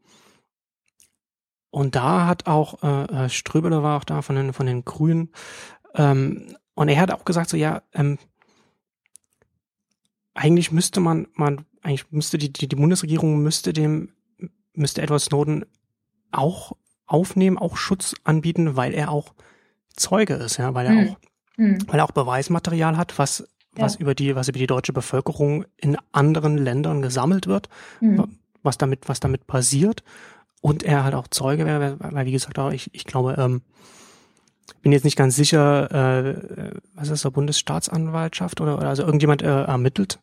und da hat auch äh, äh, Ströbele war auch da von den von den Grünen ähm, und er hat auch gesagt so ja ähm, eigentlich müsste man man eigentlich müsste die die, die Bundesregierung müsste dem müsste Edward Snowden auch aufnehmen, auch Schutz anbieten, weil er auch Zeuge ist, ja, weil er hm. auch, hm. weil er auch Beweismaterial hat, was, ja. was über die, was über die deutsche Bevölkerung in anderen Ländern gesammelt wird, hm. was damit, was damit passiert. Und er halt auch Zeuge wäre, weil, wie gesagt, auch ich, ich glaube, ähm, bin jetzt nicht ganz sicher, äh, was ist das, Bundesstaatsanwaltschaft oder, oder also irgendjemand äh, ermittelt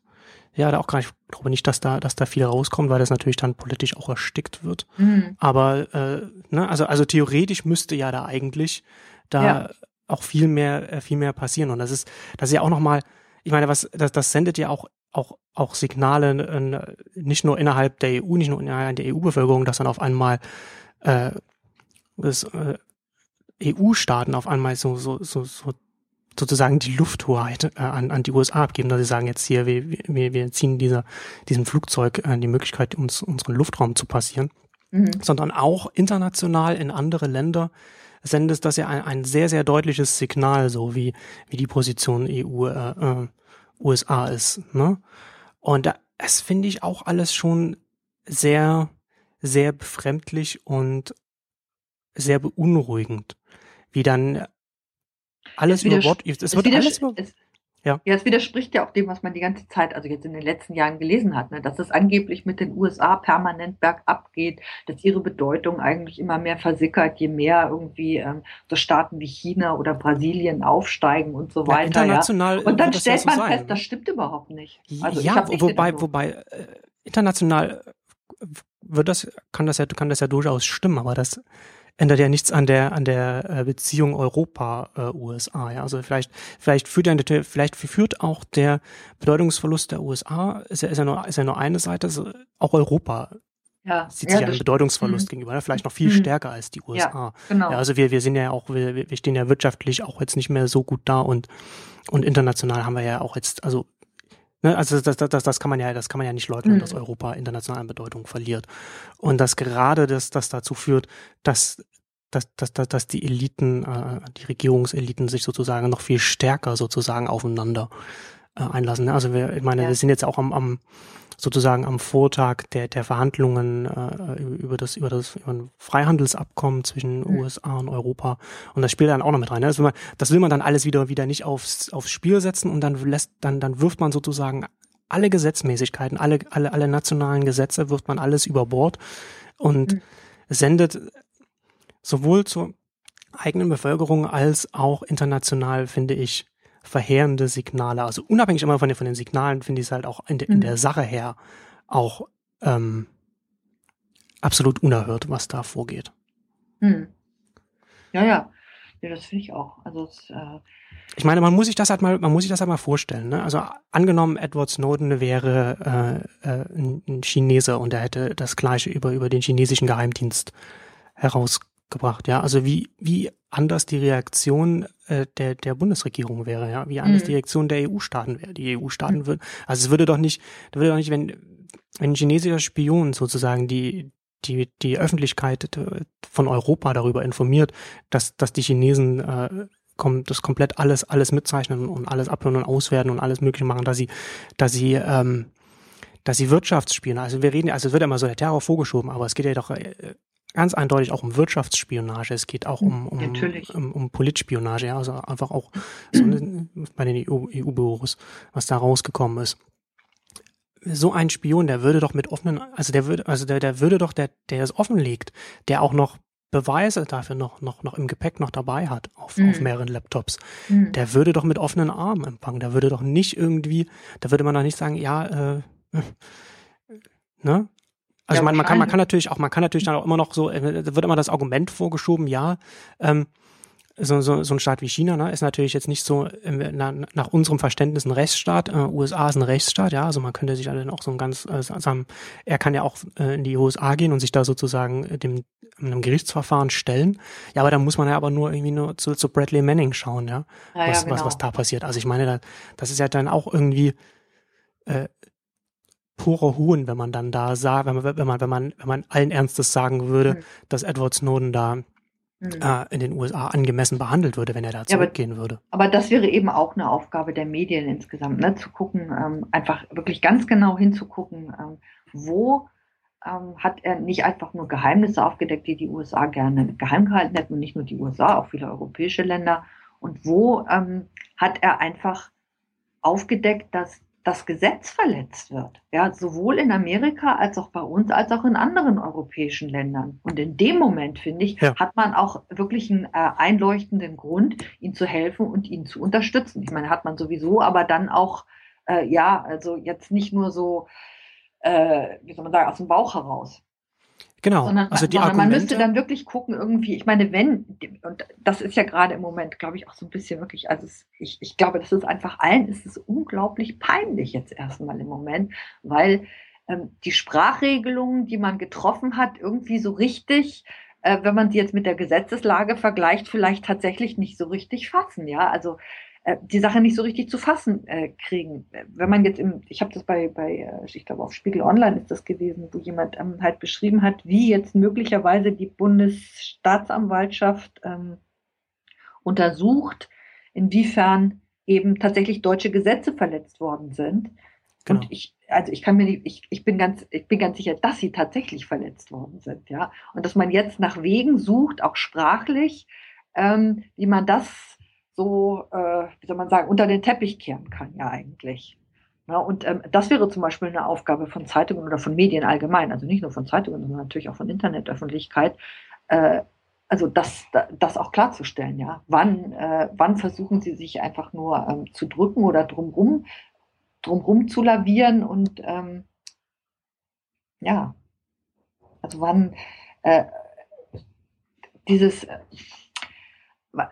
ja, da auch gar nicht, ich glaube nicht, dass da, dass da viel rauskommt, weil das natürlich dann politisch auch erstickt wird. Mhm. Aber äh, ne, also, also theoretisch müsste ja da eigentlich da ja. auch viel mehr, äh, viel mehr passieren. Und das ist, das ist ja auch nochmal, ich meine, was, das, das sendet ja auch auch, auch Signale äh, nicht nur innerhalb der EU, nicht nur innerhalb der EU-Bevölkerung, dass dann auf einmal äh, das, äh, EU-Staaten auf einmal so, so, so, so sozusagen die Lufthoheit äh, an, an die USA abgeben, dass sie sagen jetzt hier, wir, wir, wir ziehen dieser, diesem Flugzeug äh, die Möglichkeit, uns unseren Luftraum zu passieren, mhm. sondern auch international in andere Länder sendet das ja ein, ein sehr, sehr deutliches Signal, so wie, wie die Position EU, äh, äh, USA ist. Ne? Und das finde ich auch alles schon sehr, sehr befremdlich und sehr beunruhigend, wie dann alles über Wort. Es, es wird alles über. Ja. ja, es widerspricht ja auch dem, was man die ganze Zeit, also jetzt in den letzten Jahren gelesen hat, ne, dass es angeblich mit den USA permanent bergab geht, dass ihre Bedeutung eigentlich immer mehr versickert, je mehr irgendwie ähm, so Staaten wie China oder Brasilien aufsteigen und so weiter. Ja, international ja. Und dann stellt man so fest, das stimmt überhaupt nicht. Also ja, wobei, wobei äh, international wird das, kann das ja, kann das ja durchaus stimmen, aber das ändert ja nichts an der an der äh, Beziehung Europa äh, USA. Ja, also vielleicht vielleicht führt ja vielleicht führt auch der Bedeutungsverlust der USA ist ja, ist ja nur ist ja nur eine Seite, also auch Europa ja, sieht sich ja, einen Bedeutungsverlust mhm. gegenüber, ne? vielleicht noch viel mhm. stärker als die USA. Ja, genau. Ja, also wir, wir sind ja auch, wir, wir stehen ja wirtschaftlich auch jetzt nicht mehr so gut da und, und international haben wir ja auch jetzt, also, ne, also das, das, das, das kann man ja, das kann man ja nicht leugnen, mhm. dass Europa international an Bedeutung verliert. Und dass gerade das, das dazu führt, dass dass, dass, dass, dass die Eliten, äh, die Regierungseliten sich sozusagen noch viel stärker sozusagen aufeinander äh, einlassen. Ne? Also wir, ich meine, ja. wir sind jetzt auch am, am sozusagen am Vortag der, der Verhandlungen äh, über das über das über ein Freihandelsabkommen zwischen mhm. USA und Europa und das spielt dann auch noch mit rein. Ne? Das, will man, das will man dann alles wieder wieder nicht aufs aufs Spiel setzen und dann lässt dann dann wirft man sozusagen alle Gesetzmäßigkeiten, alle alle alle nationalen Gesetze wirft man alles über Bord und mhm. sendet sowohl zur eigenen Bevölkerung als auch international finde ich verheerende Signale. Also unabhängig immer von den, von den Signalen finde ich es halt auch in, de, in der mhm. Sache her auch ähm, absolut unerhört, was da vorgeht. Hm. Ja, ja. Ja, das finde ich auch. Also es, äh ich meine, man muss sich das halt mal, man muss sich das halt mal vorstellen. Ne? Also angenommen, Edward Snowden wäre äh, äh, ein Chinese und er hätte das Gleiche über über den chinesischen Geheimdienst herausgebracht. Ja, also wie wie anders die Reaktion äh, der, der Bundesregierung wäre, ja, wie anders mhm. die Reaktion der EU-Staaten wäre. Die EU-Staaten mhm. würden, also es würde doch nicht, würde doch nicht, wenn, wenn ein chinesischer Spion sozusagen die, die, die Öffentlichkeit von Europa darüber informiert, dass, dass die Chinesen äh, das komplett alles, alles mitzeichnen und alles abhören und auswerten und alles mögliche machen, dass sie, dass sie, ähm, dass sie Wirtschaftsspielen, also wir reden, also es wird immer so der Terror vorgeschoben, aber es geht ja doch äh, ganz eindeutig auch um Wirtschaftsspionage. Es geht auch um, um, um, um Politspionage, ja, also einfach auch so eine, bei den EU-Büros, EU was da rausgekommen ist. So ein Spion, der würde doch mit offenen, also der würde, also der, der würde doch, der, der es offenlegt, der auch noch Beweise dafür noch, noch, noch im Gepäck noch dabei hat auf, mhm. auf mehreren Laptops, mhm. der würde doch mit offenen Armen empfangen. Der würde doch nicht irgendwie, da würde man doch nicht sagen, ja, äh, ne? Also ja, man, man, kann, man kann natürlich auch, man kann natürlich dann auch immer noch so, äh, da wird immer das Argument vorgeschoben, ja, ähm, so, so, so ein Staat wie China ne, ist natürlich jetzt nicht so äh, na, nach unserem Verständnis ein Rechtsstaat. Äh, USA ist ein Rechtsstaat, ja, also man könnte sich dann auch so ein ganz äh, sagen, er kann ja auch äh, in die USA gehen und sich da sozusagen äh, dem einem Gerichtsverfahren stellen. Ja, aber da muss man ja aber nur irgendwie nur zu, zu Bradley Manning schauen, ja, ja was, ja, genau. was, was da passiert. Also ich meine, da, das ist ja dann auch irgendwie äh, purer Hohn, wenn man dann da sah, wenn man, wenn man, wenn man, wenn man allen Ernstes sagen würde, mhm. dass Edward Snowden da mhm. äh, in den USA angemessen behandelt würde, wenn er da zurückgehen ja, aber, würde. Aber das wäre eben auch eine Aufgabe der Medien insgesamt, ne? zu gucken, ähm, einfach wirklich ganz genau hinzugucken, ähm, wo ähm, hat er nicht einfach nur Geheimnisse aufgedeckt, die die USA gerne geheim gehalten hätten und nicht nur die USA, auch viele europäische Länder. Und wo ähm, hat er einfach aufgedeckt, dass das Gesetz verletzt wird. Ja, sowohl in Amerika als auch bei uns, als auch in anderen europäischen Ländern. Und in dem Moment, finde ich, ja. hat man auch wirklich einen äh, einleuchtenden Grund, ihm zu helfen und ihn zu unterstützen. Ich meine, hat man sowieso, aber dann auch, äh, ja, also jetzt nicht nur so, äh, wie soll man sagen, aus dem Bauch heraus. Genau. Sondern, also die sondern man müsste dann wirklich gucken, irgendwie, ich meine, wenn, und das ist ja gerade im Moment, glaube ich, auch so ein bisschen wirklich, also es, ich, ich glaube, das ist einfach allen, ist es unglaublich peinlich jetzt erstmal im Moment, weil ähm, die Sprachregelungen, die man getroffen hat, irgendwie so richtig, äh, wenn man sie jetzt mit der Gesetzeslage vergleicht, vielleicht tatsächlich nicht so richtig fassen. Ja, also die Sache nicht so richtig zu fassen äh, kriegen. Wenn man jetzt im, ich habe das bei, bei, äh, ich glaube auf Spiegel Online ist das gewesen, wo jemand ähm, halt beschrieben hat, wie jetzt möglicherweise die Bundesstaatsanwaltschaft ähm, untersucht, inwiefern eben tatsächlich deutsche Gesetze verletzt worden sind. Genau. Und ich, also ich kann mir nicht, ich, ich bin ganz, ich bin ganz sicher, dass sie tatsächlich verletzt worden sind, ja. Und dass man jetzt nach Wegen sucht, auch sprachlich, ähm, wie man das so, äh, wie soll man sagen, unter den Teppich kehren kann, ja eigentlich. Ja, und ähm, das wäre zum Beispiel eine Aufgabe von Zeitungen oder von Medien allgemein, also nicht nur von Zeitungen, sondern natürlich auch von Internetöffentlichkeit, äh, also das, das auch klarzustellen, ja. Wann, äh, wann versuchen sie sich einfach nur ähm, zu drücken oder drumrum, drumrum zu lavieren und ähm, ja, also wann, äh, dieses,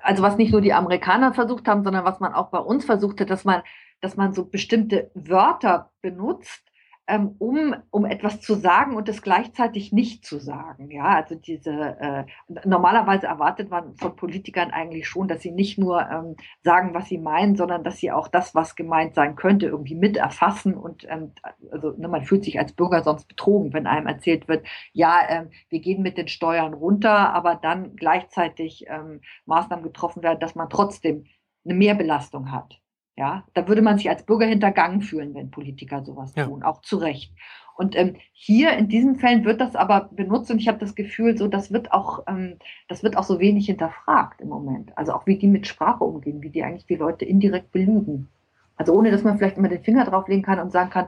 also was nicht nur die Amerikaner versucht haben, sondern was man auch bei uns versucht hat, dass man, dass man so bestimmte Wörter benutzt, ähm, um, um etwas zu sagen und es gleichzeitig nicht zu sagen. Ja, also diese äh, normalerweise erwartet man von Politikern eigentlich schon, dass sie nicht nur ähm, sagen, was sie meinen, sondern dass sie auch das, was gemeint sein könnte, irgendwie mit erfassen und ähm, also ne, man fühlt sich als Bürger sonst betrogen, wenn einem erzählt wird, ja, ähm, wir gehen mit den Steuern runter, aber dann gleichzeitig ähm, Maßnahmen getroffen werden, dass man trotzdem eine Mehrbelastung hat. Ja, da würde man sich als Bürger hintergangen fühlen, wenn Politiker sowas ja. tun, auch zu Recht. Und ähm, hier in diesen Fällen wird das aber benutzt und ich habe das Gefühl, so das wird auch, ähm, das wird auch so wenig hinterfragt im Moment. Also auch wie die mit Sprache umgehen, wie die eigentlich die Leute indirekt belügen. Also ohne, dass man vielleicht immer den Finger drauflegen kann und sagen kann,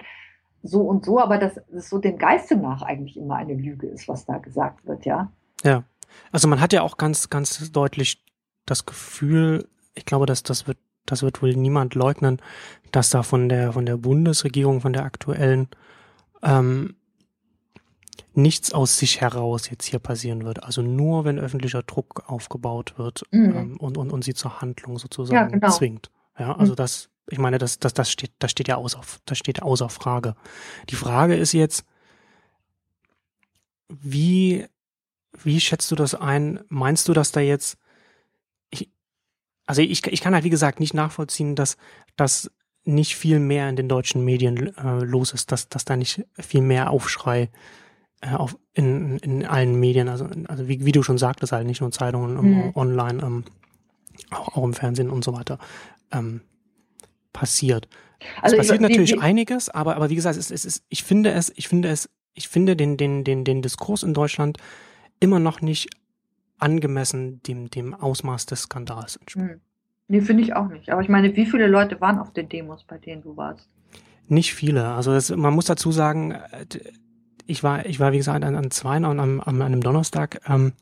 so und so, aber dass es so dem Geiste nach eigentlich immer eine Lüge ist, was da gesagt wird, ja. Ja. Also man hat ja auch ganz, ganz deutlich das Gefühl, ich glaube, dass das wird das wird wohl niemand leugnen, dass da von der, von der Bundesregierung, von der aktuellen, ähm, nichts aus sich heraus jetzt hier passieren wird. Also nur, wenn öffentlicher Druck aufgebaut wird mhm. ähm, und, und, und sie zur Handlung sozusagen ja, genau. zwingt. Ja, also mhm. das, ich meine, das, das, das steht, das steht ja außer, das steht außer Frage. Die Frage ist jetzt, wie, wie schätzt du das ein? Meinst du, dass da jetzt also ich, ich kann halt, wie gesagt, nicht nachvollziehen, dass, dass nicht viel mehr in den deutschen Medien äh, los ist, dass, dass da nicht viel mehr Aufschrei äh, auf, in, in allen Medien, also, also wie, wie du schon sagtest, halt nicht nur Zeitungen, mhm. online, ähm, auch, auch im Fernsehen und so weiter ähm, passiert. Also es passiert ich, natürlich wie, einiges, aber, aber wie gesagt, es, es ist, ich finde es, ich finde es, ich finde den, den, den, den Diskurs in Deutschland immer noch nicht angemessen dem, dem Ausmaß des Skandals entspricht. Hm. Nee, finde ich auch nicht. Aber ich meine, wie viele Leute waren auf den Demos, bei denen du warst? Nicht viele. Also das, man muss dazu sagen, äh, ich war, ich war wie gesagt an, an zwei und an, an einem Donnerstag ähm,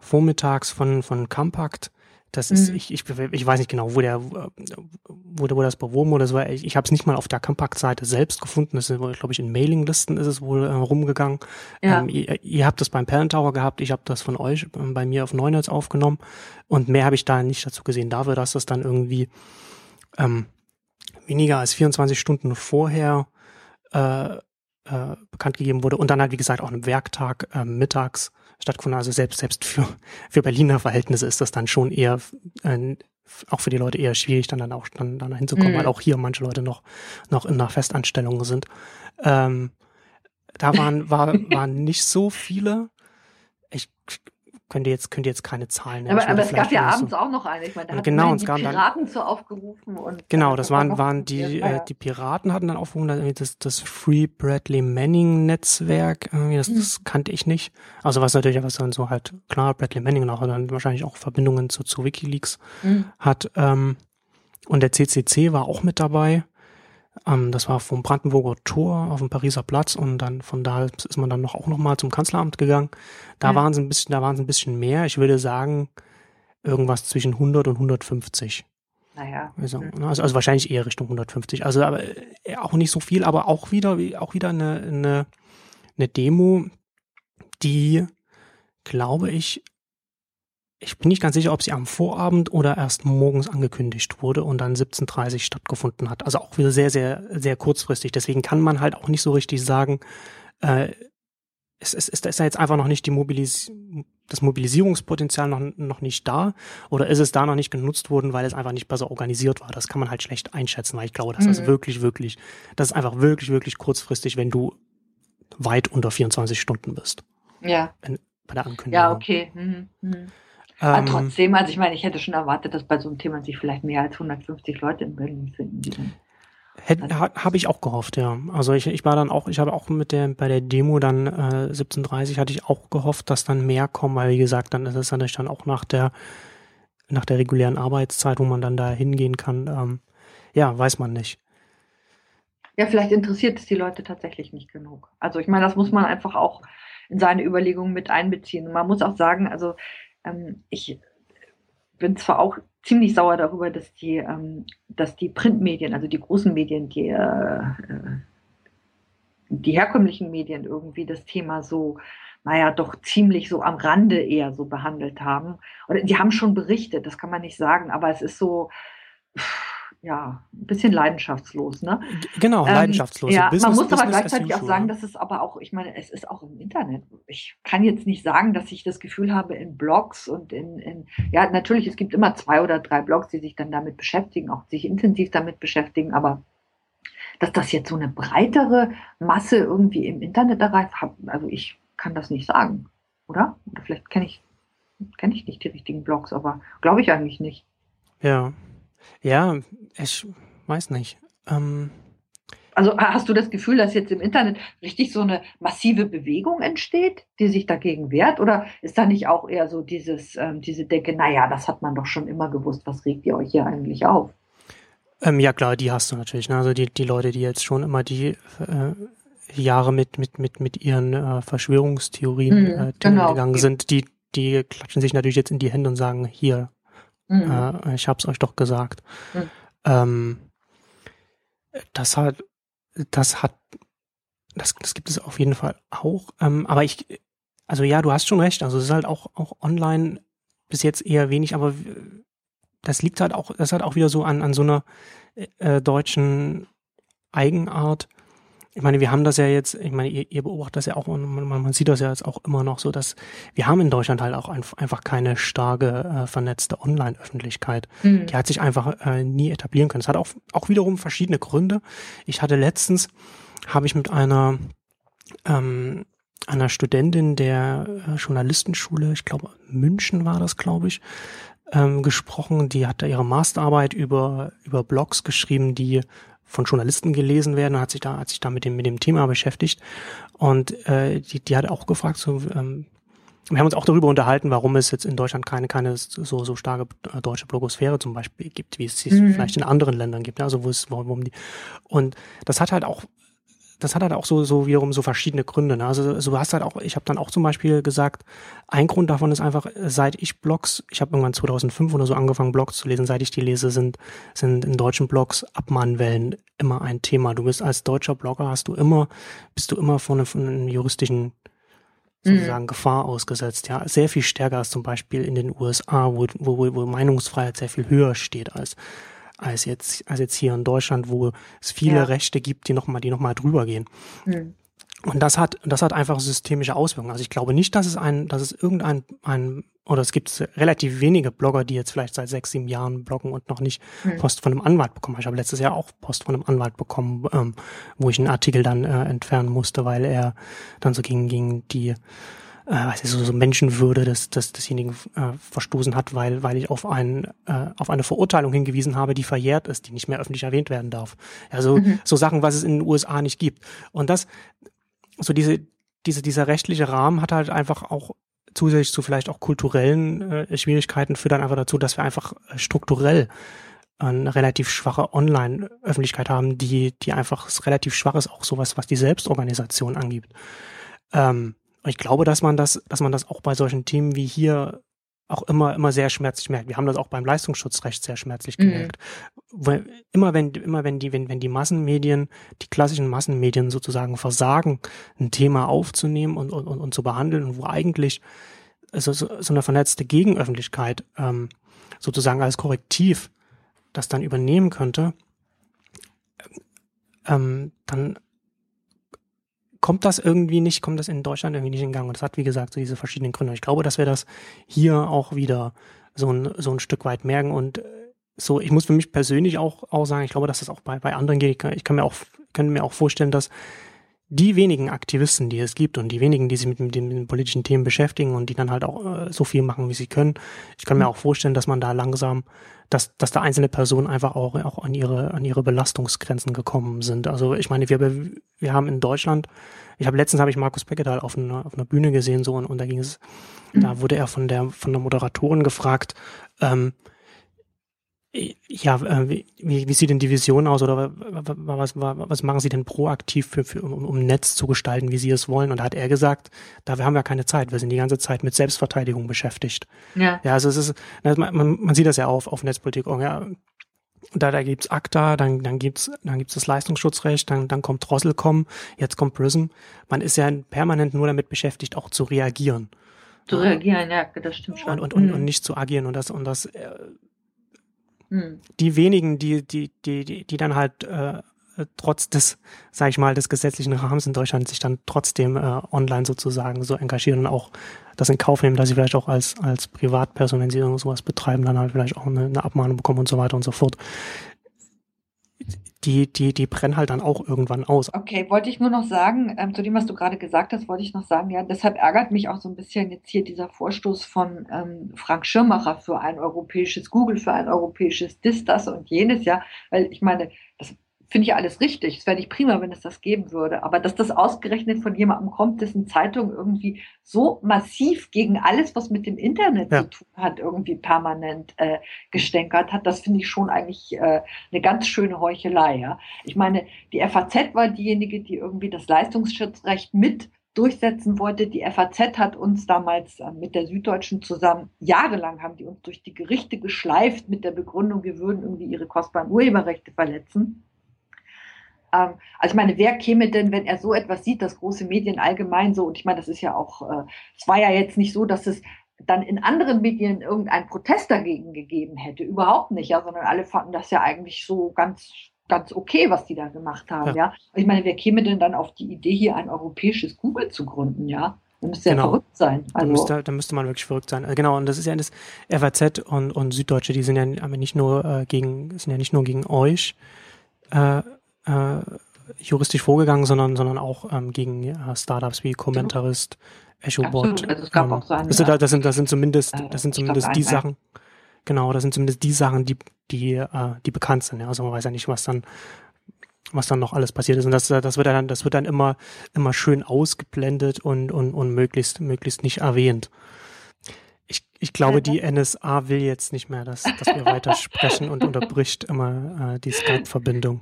vormittags von von Compact das ist, mhm. ich, ich, ich weiß nicht genau, wo der, wo, wo das beworben wurde. Das war, ich ich habe es nicht mal auf der Compact-Seite selbst gefunden. Das ist, glaube ich, in Mailinglisten ist es wohl äh, rumgegangen. Ja. Ähm, ihr, ihr, habt das beim Parent Tower gehabt, ich habe das von euch äh, bei mir auf Neunetz aufgenommen und mehr habe ich da nicht dazu gesehen. Dafür, dass das dann irgendwie ähm, weniger als 24 Stunden vorher äh, bekannt gegeben wurde und dann halt, wie gesagt, auch einem Werktag äh, mittags stattgefunden. Also selbst, selbst für, für Berliner Verhältnisse ist das dann schon eher, äh, auch für die Leute eher schwierig, dann, dann auch dann, dann hinzukommen, mhm. weil auch hier manche Leute noch, noch in einer Festanstellung sind. Ähm, da waren, war, waren nicht so viele. Ich könnte jetzt, könnte jetzt keine Zahlen nennen. Aber, aber es gab ja abends so. auch noch eine. Ich meine, da hatten genau, die Piraten dann, so aufgerufen. Und genau, das waren, waren die, äh, die Piraten hatten dann aufgerufen, das, das Free Bradley Manning Netzwerk, das, das mhm. kannte ich nicht. Also was natürlich, was dann so halt, klar, Bradley Manning auch dann wahrscheinlich auch Verbindungen zu, zu Wikileaks mhm. hat. Ähm, und der CCC war auch mit dabei. Ähm, das war vom Brandenburger Tor auf dem Pariser Platz und dann von da ist man dann noch auch noch mal zum Kanzleramt gegangen. Da ja. waren es ein bisschen, da waren es ein bisschen mehr. Ich würde sagen irgendwas zwischen 100 und 150. Naja. Also, ne, also, also wahrscheinlich eher Richtung 150. Also aber äh, auch nicht so viel, aber auch wieder auch wieder eine eine, eine Demo, die glaube ich ich bin nicht ganz sicher, ob sie am Vorabend oder erst morgens angekündigt wurde und dann 17.30 stattgefunden hat. Also auch wieder sehr, sehr, sehr kurzfristig. Deswegen kann man halt auch nicht so richtig sagen, äh, es, es, es ist da jetzt einfach noch nicht die Mobilis das Mobilisierungspotenzial noch, noch nicht da oder ist es da noch nicht genutzt worden, weil es einfach nicht besser organisiert war. Das kann man halt schlecht einschätzen, weil ich glaube, dass mhm. das wirklich, wirklich, das ist einfach wirklich, wirklich kurzfristig, wenn du weit unter 24 Stunden bist. Ja. In, bei der Ankündigung. Ja, okay. Mhm. Mhm. Aber ähm, trotzdem, also ich meine, ich hätte schon erwartet, dass bei so einem Thema sich vielleicht mehr als 150 Leute in Berlin finden. Hätte, also, habe ich auch gehofft, ja. Also ich, ich war dann auch, ich habe auch mit der bei der Demo dann äh, 17:30 hatte ich auch gehofft, dass dann mehr kommen, weil wie gesagt, dann ist es natürlich dann auch nach der nach der regulären Arbeitszeit, wo man dann da hingehen kann. Ähm, ja, weiß man nicht. Ja, vielleicht interessiert es die Leute tatsächlich nicht genug. Also ich meine, das muss man einfach auch in seine Überlegungen mit einbeziehen. Und man muss auch sagen, also ähm, ich bin zwar auch ziemlich sauer darüber, dass die, ähm, dass die Printmedien, also die großen Medien, die, äh, die herkömmlichen Medien irgendwie das Thema so naja, doch ziemlich so am Rande eher so behandelt haben. Oder die haben schon berichtet, das kann man nicht sagen, aber es ist so, ja, ein bisschen leidenschaftslos, ne? Genau, ähm, leidenschaftslos. Ja, Business, man muss Business aber gleichzeitig auch sagen, dass es aber auch, ich meine, es ist auch im Internet. Ich kann jetzt nicht sagen, dass ich das Gefühl habe in Blogs und in, in ja, natürlich, es gibt immer zwei oder drei Blogs, die sich dann damit beschäftigen, auch sich intensiv damit beschäftigen, aber dass das jetzt so eine breitere Masse irgendwie im Internet erreicht, also ich kann das nicht sagen, oder? Oder vielleicht kenne ich, kenne ich nicht die richtigen Blogs, aber glaube ich eigentlich nicht. Ja, ja, ich weiß nicht. Ähm also hast du das Gefühl, dass jetzt im Internet richtig so eine massive Bewegung entsteht, die sich dagegen wehrt? Oder ist da nicht auch eher so dieses, ähm, diese Denke, naja, das hat man doch schon immer gewusst, was regt ihr euch hier eigentlich auf? Ähm, ja klar, die hast du natürlich. Ne? Also die, die Leute, die jetzt schon immer die äh, Jahre mit, mit, mit, mit ihren äh, Verschwörungstheorien mhm, äh, genau. gegangen sind, die, die klatschen sich natürlich jetzt in die Hände und sagen, hier, Mhm. Äh, ich hab's euch doch gesagt. Mhm. Ähm, das hat, das hat, das, das gibt es auf jeden Fall auch. Ähm, aber ich, also ja, du hast schon recht. Also es ist halt auch, auch online bis jetzt eher wenig, aber das liegt halt auch, das hat auch wieder so an, an so einer äh, deutschen Eigenart, ich meine, wir haben das ja jetzt, ich meine, ihr, ihr beobachtet das ja auch und man, man, sieht das ja jetzt auch immer noch so, dass wir haben in Deutschland halt auch ein, einfach keine starke äh, vernetzte Online-Öffentlichkeit. Mhm. Die hat sich einfach äh, nie etablieren können. Es hat auch, auch wiederum verschiedene Gründe. Ich hatte letztens, habe ich mit einer ähm, einer Studentin der äh, Journalistenschule, ich glaube München war das, glaube ich, ähm, gesprochen. Die hat da ihre Masterarbeit über über Blogs geschrieben, die von Journalisten gelesen werden und hat sich da, hat sich da mit dem, mit dem Thema beschäftigt. Und äh, die, die hat auch gefragt, so, ähm, wir haben uns auch darüber unterhalten, warum es jetzt in Deutschland keine, keine so, so starke äh, deutsche Blogosphäre zum Beispiel gibt, wie es sie mhm. vielleicht in anderen Ländern gibt, ne? also wo es, warum die, und das hat halt auch das hat halt auch so, so wiederum so verschiedene Gründe. Ne? Also, also du hast halt auch, ich habe dann auch zum Beispiel gesagt, ein Grund davon ist einfach, seit ich Blogs, ich habe irgendwann 2005 oder so angefangen, Blogs zu lesen, seit ich die lese, sind, sind in deutschen Blogs Abmahnwellen immer ein Thema. Du bist als deutscher Blogger, hast du immer, bist du immer von, von einer juristischen sozusagen mhm. Gefahr ausgesetzt, ja, sehr viel stärker als zum Beispiel in den USA, wo, wo, wo Meinungsfreiheit sehr viel höher steht als als jetzt, als jetzt hier in Deutschland, wo es viele ja. Rechte gibt, die nochmal, die nochmal drüber gehen. Mhm. Und das hat, das hat einfach systemische Auswirkungen. Also ich glaube nicht, dass es ein, dass es irgendein, ein, oder es gibt relativ wenige Blogger, die jetzt vielleicht seit sechs, sieben Jahren bloggen und noch nicht mhm. Post von einem Anwalt bekommen. Ich habe letztes Jahr auch Post von einem Anwalt bekommen, ähm, wo ich einen Artikel dann äh, entfernen musste, weil er dann so gegen, gegen die äh, was ist so, so Menschenwürde des, des, desjenigen äh, verstoßen hat, weil, weil ich auf, ein, äh, auf eine Verurteilung hingewiesen habe, die verjährt ist, die nicht mehr öffentlich erwähnt werden darf. Also mhm. so Sachen, was es in den USA nicht gibt. Und das, so diese, diese, dieser rechtliche Rahmen hat halt einfach auch zusätzlich zu vielleicht auch kulturellen äh, Schwierigkeiten führt dann einfach dazu, dass wir einfach äh, strukturell eine relativ schwache Online-Öffentlichkeit haben, die, die einfach relativ schwach ist, auch sowas, was die Selbstorganisation angibt. Ähm, ich glaube, dass man das, dass man das auch bei solchen Themen wie hier auch immer, immer sehr schmerzlich merkt. Wir haben das auch beim Leistungsschutzrecht sehr schmerzlich mhm. gemerkt. Mhm. Weil immer wenn, immer wenn die, wenn, wenn die Massenmedien, die klassischen Massenmedien sozusagen versagen, ein Thema aufzunehmen und, und, und, und zu behandeln und wo eigentlich so, so, so eine vernetzte Gegenöffentlichkeit ähm, sozusagen als Korrektiv das dann übernehmen könnte, ähm, dann kommt das irgendwie nicht, kommt das in Deutschland irgendwie nicht in Gang. Und das hat, wie gesagt, so diese verschiedenen Gründe. Ich glaube, dass wir das hier auch wieder so ein, so ein Stück weit merken. Und äh, so, ich muss für mich persönlich auch, auch sagen, ich glaube, dass das auch bei, bei anderen geht. Ich kann, mir auch, kann mir auch vorstellen, dass die wenigen Aktivisten, die es gibt und die wenigen, die sich mit, mit, den, politischen Themen beschäftigen und die dann halt auch äh, so viel machen, wie sie können, ich kann mir mhm. auch vorstellen, dass man da langsam, dass, dass da einzelne Personen einfach auch, auch an ihre, an ihre Belastungsgrenzen gekommen sind. Also ich meine, wir, wir haben in Deutschland, ich habe letztens habe ich Markus Beckedahl auf einer, auf einer Bühne gesehen so und, und da ging es, mhm. da wurde er von der, von der Moderatorin gefragt, ähm, ja, äh, wie, wie sieht denn die Vision aus oder was, was, machen Sie denn proaktiv für, für, um, um Netz zu gestalten, wie Sie es wollen? Und da hat er gesagt, da haben wir keine Zeit, wir sind die ganze Zeit mit Selbstverteidigung beschäftigt. Ja. Ja, also es ist, man, man sieht das ja auf, auf Netzpolitik. Ja, da, da gibt's ACTA, dann, dann gibt's, dann gibt's das Leistungsschutzrecht, dann, dann kommt Drosselcom, jetzt kommt Prism. Man ist ja permanent nur damit beschäftigt, auch zu reagieren. Zu reagieren, ja, das stimmt schon. Und, und, und, mhm. und nicht zu agieren und das, und das, äh, mhm. die wenigen, die, die, die, die, die dann halt, äh, trotz des, sag ich mal, des gesetzlichen Rahmens in Deutschland sich dann trotzdem äh, online sozusagen so engagieren und auch das in Kauf nehmen, dass sie vielleicht auch als, als Privatperson, wenn sie irgend sowas betreiben, dann halt vielleicht auch eine, eine Abmahnung bekommen und so weiter und so fort. Die, die, die brennen halt dann auch irgendwann aus. Okay, wollte ich nur noch sagen, ähm, zu dem, was du gerade gesagt hast, wollte ich noch sagen, ja, deshalb ärgert mich auch so ein bisschen jetzt hier dieser Vorstoß von ähm, Frank Schirmacher für ein europäisches Google, für ein europäisches Dis, das und jenes, ja, weil ich meine, finde ich alles richtig. Es wäre nicht prima, wenn es das geben würde. Aber dass das ausgerechnet von jemandem kommt, dessen Zeitung irgendwie so massiv gegen alles, was mit dem Internet ja. zu tun hat, irgendwie permanent äh, gestänkert hat, das finde ich schon eigentlich äh, eine ganz schöne Heuchelei. Ja? Ich meine, die FAZ war diejenige, die irgendwie das Leistungsschutzrecht mit durchsetzen wollte. Die FAZ hat uns damals äh, mit der Süddeutschen zusammen, jahrelang haben die uns durch die Gerichte geschleift mit der Begründung, wir würden irgendwie ihre kostbaren Urheberrechte verletzen. Ähm, also ich meine, wer käme denn, wenn er so etwas sieht, dass große Medien allgemein so, und ich meine, das ist ja auch, äh, es war ja jetzt nicht so, dass es dann in anderen Medien irgendeinen Protest dagegen gegeben hätte. Überhaupt nicht, ja, sondern alle fanden das ja eigentlich so ganz, ganz okay, was die da gemacht haben, ja. ja. Ich meine, wer käme denn dann auf die Idee, hier ein europäisches Google zu gründen, ja? Da müsste genau. ja verrückt sein. Also, da, müsste, da müsste man wirklich verrückt sein. Äh, genau, und das ist ja das FAZ und, und Süddeutsche, die sind ja nicht nur äh, gegen, sind ja nicht nur gegen euch, äh, äh, juristisch vorgegangen, sondern, sondern auch ähm, gegen äh, Startups wie Commentarist, EchoBot. Also es gab ähm, auch so also das sind, das sind zumindest, äh, das sind zumindest die Sachen, genau, das sind zumindest die Sachen, die, die, äh, die bekannt sind. Ja. Also man weiß ja nicht, was dann, was dann noch alles passiert ist. Und das, das wird dann, das wird dann immer, immer schön ausgeblendet und, und, und möglichst, möglichst nicht erwähnt. Ich, ich glaube, die NSA will jetzt nicht mehr, dass, dass wir weiter sprechen und unterbricht immer äh, die Skype-Verbindung.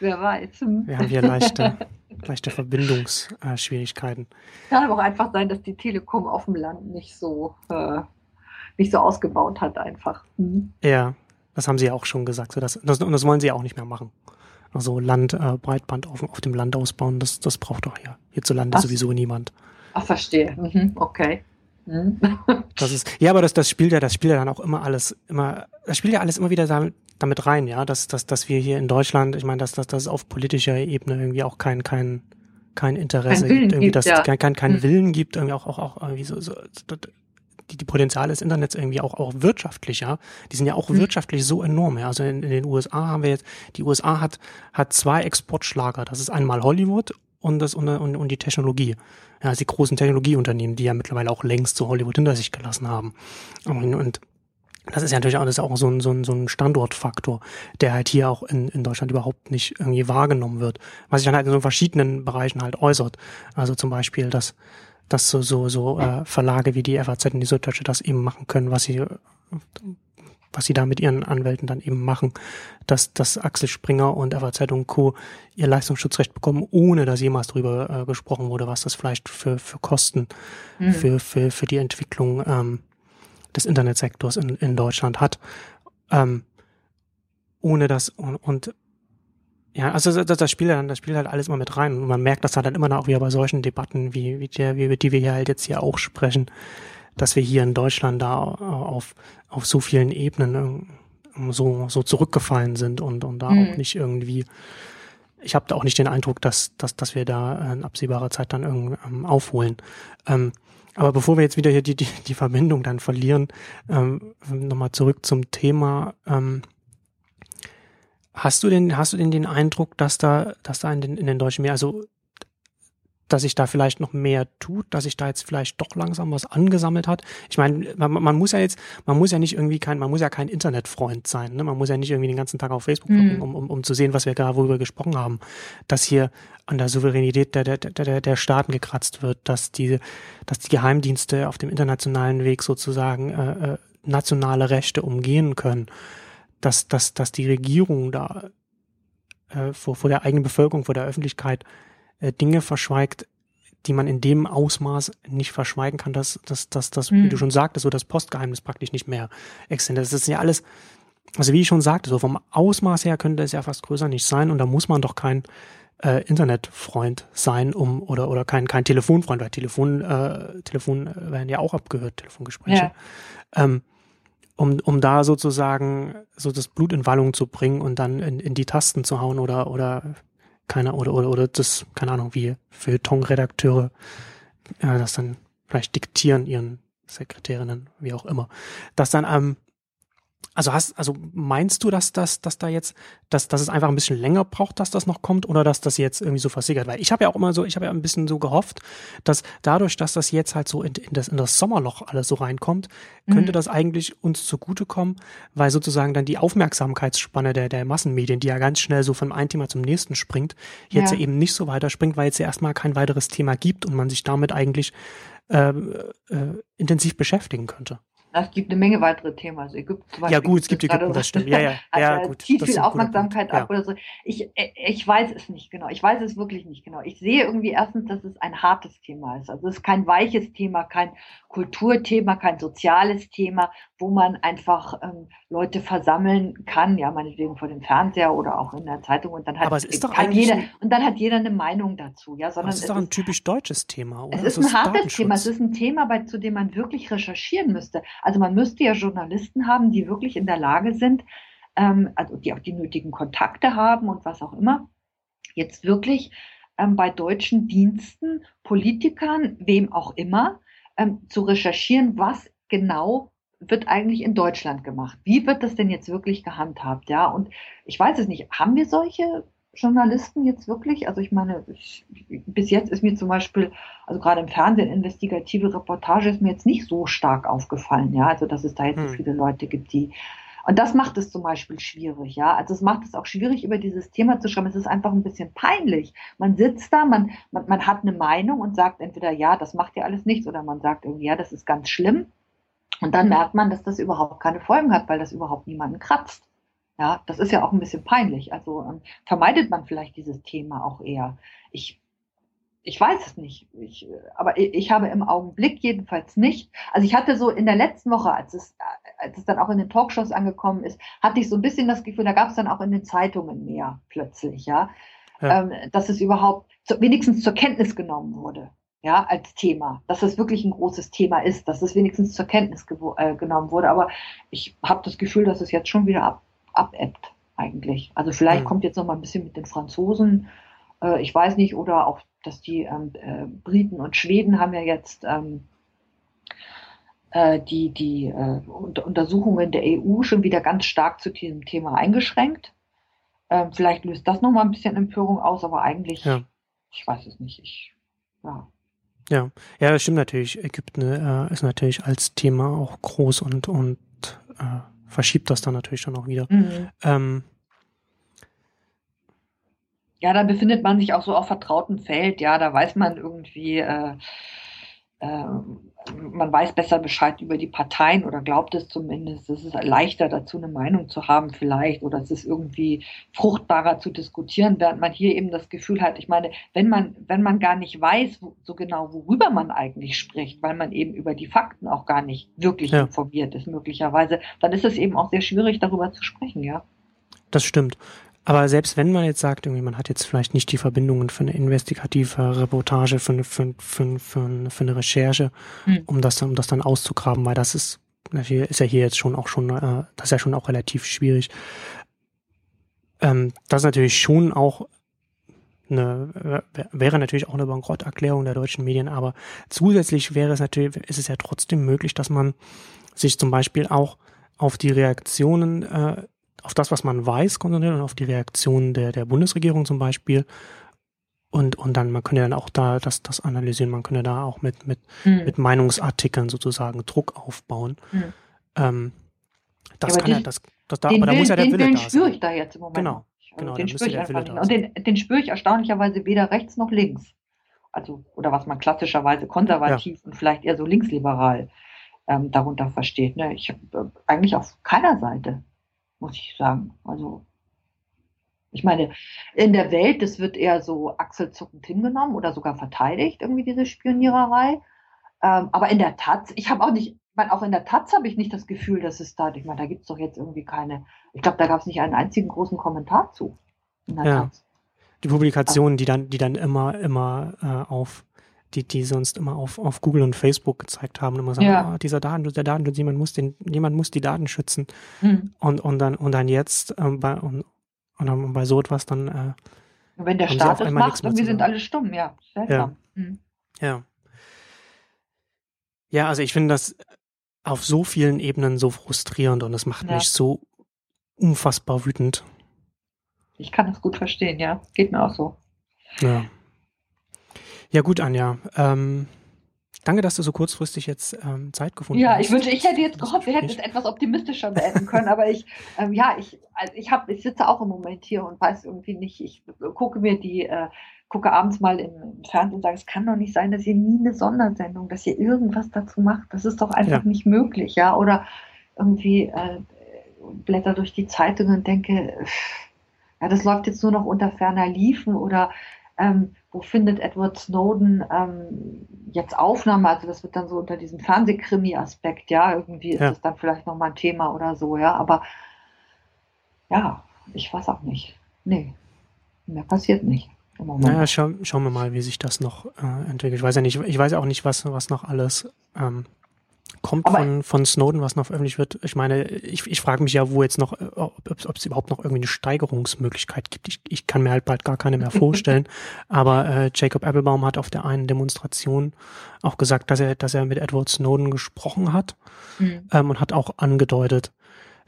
Wer weiß. Hm. Wir haben hier leichte, leichte Verbindungsschwierigkeiten. Äh, Kann aber auch einfach sein, dass die Telekom auf dem Land nicht so, äh, nicht so ausgebaut hat, einfach. Mhm. Ja, das haben sie ja auch schon gesagt. So das, das, und das wollen sie ja auch nicht mehr machen. Also Land, äh, Breitband auf, auf dem Land ausbauen, das, das braucht doch hier hierzulande Ach, sowieso niemand. Ach, verstehe. Mhm, okay. Das ist, ja, aber das, das spielt ja, das spielt ja dann auch immer alles, immer, das spielt ja alles immer wieder damit, damit rein, ja, dass, dass, dass wir hier in Deutschland, ich meine, dass, dass, dass es auf politischer Ebene irgendwie auch kein, kein, kein Interesse kein gibt, irgendwie, dass ja. es kein, kein, kein mhm. Willen gibt, irgendwie auch, auch, auch irgendwie so, so die, die Potenziale des Internets irgendwie auch, auch wirtschaftlich, ja. Die sind ja auch mhm. wirtschaftlich so enorm, ja. Also in, in den USA haben wir jetzt, die USA hat, hat zwei Exportschlager. Das ist einmal Hollywood und das und, und, die Technologie. Ja, also die großen Technologieunternehmen, die ja mittlerweile auch längst zu Hollywood hinter sich gelassen haben. Und, und das ist ja natürlich auch, das ist auch so ein, so, ein, so ein Standortfaktor, der halt hier auch in, in Deutschland überhaupt nicht irgendwie wahrgenommen wird. Was sich dann halt in so verschiedenen Bereichen halt äußert. Also zum Beispiel, dass, dass so, so, so äh, Verlage wie die FAZ und die Süddeutsche das eben machen können, was sie, was sie da mit ihren Anwälten dann eben machen, dass, dass Axel Springer und FAZ und Co. ihr Leistungsschutzrecht bekommen, ohne dass jemals darüber äh, gesprochen wurde, was das vielleicht für, für Kosten mhm. für, für, für die Entwicklung ähm, des Internetsektors in, in Deutschland hat. Ähm, ohne das und, und ja, also das, das spielt dann, das spielt halt alles immer mit rein und man merkt das halt dann immer auch wieder bei solchen Debatten, wie, wie der, wie, die wir hier halt jetzt hier auch sprechen, dass wir hier in Deutschland da auf, auf so vielen Ebenen so, so zurückgefallen sind und, und da mhm. auch nicht irgendwie, ich habe da auch nicht den Eindruck, dass, dass, dass wir da in absehbarer Zeit dann irgendwie ähm, aufholen. Ähm, aber bevor wir jetzt wieder hier die, die, die Verbindung dann verlieren, ähm, nochmal zurück zum Thema. Ähm, hast du denn, hast du denn den Eindruck, dass da, dass da in den, in den deutschen Medien, also dass sich da vielleicht noch mehr tut, dass sich da jetzt vielleicht doch langsam was angesammelt hat. Ich meine, man, man muss ja jetzt, man muss ja nicht irgendwie kein, man muss ja kein Internetfreund sein, ne? Man muss ja nicht irgendwie den ganzen Tag auf Facebook gucken, mhm. um, um, um zu sehen, was wir gerade worüber gesprochen haben, dass hier an der Souveränität der, der, der, der Staaten gekratzt wird, dass die, dass die Geheimdienste auf dem internationalen Weg sozusagen äh, äh, nationale Rechte umgehen können, dass, dass, dass die Regierung da äh, vor, vor der eigenen Bevölkerung, vor der Öffentlichkeit äh, Dinge verschweigt, die man in dem Ausmaß nicht verschweigen kann, dass, dass, dass, dass mhm. wie du schon sagtest, so das Postgeheimnis praktisch nicht mehr existiert. Das ist ja alles, also wie ich schon sagte, so vom Ausmaß her könnte es ja fast größer nicht sein und da muss man doch kein äh, Internetfreund sein, um oder oder kein kein Telefonfreund, weil Telefon äh, Telefon äh, werden ja auch abgehört, Telefongespräche. Ja. Ähm, um, um da sozusagen so das Blut in Wallung zu bringen und dann in, in die Tasten zu hauen oder oder keine oder oder oder das keine Ahnung wie für Tonredakteure äh, das dann vielleicht diktieren ihren Sekretärinnen wie auch immer. Das dann ähm, also hast, also meinst du, dass das, dass da jetzt, dass, dass es einfach ein bisschen länger braucht, dass das noch kommt, oder dass das jetzt irgendwie so versickert? Weil ich habe ja auch immer so, ich habe ja ein bisschen so gehofft, dass dadurch, dass das jetzt halt so in, in, das, in das Sommerloch alles so reinkommt, könnte mhm. das eigentlich uns zugutekommen, weil sozusagen dann die Aufmerksamkeitsspanne der, der Massenmedien, die ja ganz schnell so von einem Thema zum nächsten springt, jetzt ja. eben nicht so weiterspringt, weil es ja erstmal kein weiteres Thema gibt und man sich damit eigentlich äh, äh, intensiv beschäftigen könnte. Es gibt eine Menge weitere Themen. Also Ägypten zum Beispiel. Ja, gut, es gibt Ägypten, das stimmt. Ja, ja, ja, gut. Zieht viel Aufmerksamkeit ab oder so. Ich, ich weiß es nicht genau. Ich weiß es wirklich nicht genau. Ich sehe irgendwie erstens, dass es ein hartes Thema ist. Also es ist kein weiches Thema, kein Kulturthema, kein soziales Thema, wo man einfach ähm, Leute versammeln kann, ja, meinetwegen vor dem Fernseher oder auch in der Zeitung und dann hat, Aber es ist doch jeder, und dann hat jeder eine Meinung dazu, ja, sondern es ist doch ein typisch deutsches Thema, oder? Es ist ein hartes Thema, es ist ein Thema, bei, zu dem man wirklich recherchieren müsste. Also man müsste ja Journalisten haben, die wirklich in der Lage sind, ähm, also die auch die nötigen Kontakte haben und was auch immer, jetzt wirklich ähm, bei deutschen Diensten, Politikern, wem auch immer, ähm, zu recherchieren, was genau wird eigentlich in Deutschland gemacht? Wie wird das denn jetzt wirklich gehandhabt? Ja, und ich weiß es nicht. Haben wir solche Journalisten jetzt wirklich? Also ich meine, ich, bis jetzt ist mir zum Beispiel, also gerade im Fernsehen, investigative Reportage ist mir jetzt nicht so stark aufgefallen. Ja, also dass es da jetzt hm. so viele Leute gibt, die und das macht es zum Beispiel schwierig, ja. Also es macht es auch schwierig, über dieses Thema zu schreiben. Es ist einfach ein bisschen peinlich. Man sitzt da, man, man, man hat eine Meinung und sagt entweder, ja, das macht ja alles nichts, oder man sagt irgendwie, ja, das ist ganz schlimm. Und dann merkt man, dass das überhaupt keine Folgen hat, weil das überhaupt niemanden kratzt. Ja, das ist ja auch ein bisschen peinlich. Also ähm, vermeidet man vielleicht dieses Thema auch eher. Ich, ich weiß es nicht. Ich, aber ich, ich, habe im Augenblick jedenfalls nicht. Also ich hatte so in der letzten Woche, als es, als es dann auch in den Talkshows angekommen ist, hatte ich so ein bisschen das Gefühl, da gab es dann auch in den Zeitungen mehr plötzlich, ja, ja. Ähm, dass es überhaupt zu, wenigstens zur Kenntnis genommen wurde ja, als Thema, dass das wirklich ein großes Thema ist, dass es wenigstens zur Kenntnis äh, genommen wurde. Aber ich habe das Gefühl, dass es jetzt schon wieder ab, abebbt eigentlich. Also vielleicht mhm. kommt jetzt noch mal ein bisschen mit den Franzosen, äh, ich weiß nicht, oder auch, dass die ähm, äh, Briten und Schweden haben ja jetzt ähm, äh, die, die äh, Untersuchungen der EU schon wieder ganz stark zu diesem Thema eingeschränkt. Ähm, vielleicht löst das noch mal ein bisschen Empörung aus, aber eigentlich, ja. ich weiß es nicht. Ich, ja. Ja, ja, das stimmt natürlich. Ägypten äh, ist natürlich als Thema auch groß und, und äh, verschiebt das dann natürlich dann auch wieder. Mhm. Ähm, ja, da befindet man sich auch so auf vertrautem Feld. Ja, da weiß man irgendwie, äh, man weiß besser Bescheid über die Parteien oder glaubt es zumindest. Es ist leichter dazu eine Meinung zu haben vielleicht oder es ist irgendwie fruchtbarer zu diskutieren, während man hier eben das Gefühl hat, ich meine, wenn man, wenn man gar nicht weiß wo, so genau, worüber man eigentlich spricht, weil man eben über die Fakten auch gar nicht wirklich ja. informiert ist möglicherweise, dann ist es eben auch sehr schwierig darüber zu sprechen, ja. Das stimmt. Aber selbst wenn man jetzt sagt, irgendwie, man hat jetzt vielleicht nicht die Verbindungen für eine investigative Reportage, für eine, für, für, für, für eine Recherche, mhm. um das dann, um das dann auszugraben, weil das ist, ist ja hier jetzt schon auch schon, äh, das ist ja schon auch relativ schwierig. Ähm, das ist natürlich schon auch eine, wäre natürlich auch eine Bankrotterklärung der deutschen Medien, aber zusätzlich wäre es natürlich, ist es ja trotzdem möglich, dass man sich zum Beispiel auch auf die Reaktionen äh, auf das, was man weiß, konzentriert und auf die Reaktionen der, der Bundesregierung zum Beispiel. Und, und dann, man könnte dann auch da das, das analysieren, man könnte da auch mit, mit, mhm. mit Meinungsartikeln sozusagen Druck aufbauen. Mhm. Ähm, das ja, kann ja, das, das da, aber da muss ja der den, Wille den da sein. Den spüre ich da jetzt im Moment. Genau. genau den spüre ich einfach nicht. Und den, den spüre ich erstaunlicherweise weder rechts noch links. Also, oder was man klassischerweise konservativ ja. und vielleicht eher so linksliberal ähm, darunter versteht. Ne? Ich habe äh, eigentlich auf keiner Seite muss ich sagen. Also, ich meine, in der Welt, das wird eher so achselzuckend hingenommen oder sogar verteidigt, irgendwie diese Spioniererei. Ähm, aber in der Tat, ich habe auch nicht, meine, auch in der Taz habe ich nicht das Gefühl, dass es da, ich meine, da gibt es doch jetzt irgendwie keine, ich glaube, da gab es nicht einen einzigen großen Kommentar zu. In der ja. Taz. Die Publikationen, die dann, die dann immer, immer äh, auf, die, die sonst immer auf, auf Google und Facebook gezeigt haben, immer sagen, ja. oh, dieser Datenschutz, der Datenschutz, jemand muss den, jemand muss die Daten schützen. Mhm. Und, und dann, und dann jetzt, ähm, bei, und, und dann bei so etwas dann, äh, wenn der Staat es macht und wir sind alle stumm, ja. Seltsam. Ja. Mhm. ja. Ja, also ich finde das auf so vielen Ebenen so frustrierend und es macht ja. mich so unfassbar wütend. Ich kann das gut verstehen, ja. Geht mir auch so. Ja. Ja, gut, Anja. Ähm, danke, dass du so kurzfristig jetzt ähm, Zeit gefunden ja, hast. Ja, ich wünsche, ich hätte jetzt gehofft, wir hätten es etwas optimistischer beenden können, aber ich, ähm, ja, ich, also ich habe, ich sitze auch im Moment hier und weiß irgendwie nicht, ich gucke mir die äh, gucke abends mal im Fernsehen und sage, es kann doch nicht sein, dass ihr nie eine Sondersendung, dass ihr irgendwas dazu macht. Das ist doch einfach ja. nicht möglich, ja. Oder irgendwie äh, blätter durch die Zeitung und denke, ja, das läuft jetzt nur noch unter ferner Liefen oder ähm, wo findet Edward Snowden ähm, jetzt Aufnahme? Also das wird dann so unter diesem Fernsehkrimi-Aspekt, ja, irgendwie ist ja. das dann vielleicht nochmal ein Thema oder so, ja, aber ja, ich weiß auch nicht. Nee, mehr passiert nicht. Naja, schau, schauen wir mal, wie sich das noch äh, entwickelt. Ich weiß ja nicht, ich weiß auch nicht, was, was noch alles ähm, kommt von, von Snowden, was noch veröffentlicht wird. Ich meine, ich, ich frage mich ja, wo jetzt noch, äh, ob es überhaupt noch irgendwie eine Steigerungsmöglichkeit gibt. Ich, ich kann mir halt bald gar keine mehr vorstellen. Aber äh, Jacob Applebaum hat auf der einen Demonstration auch gesagt, dass er, dass er mit Edward Snowden gesprochen hat mhm. ähm, und hat auch angedeutet,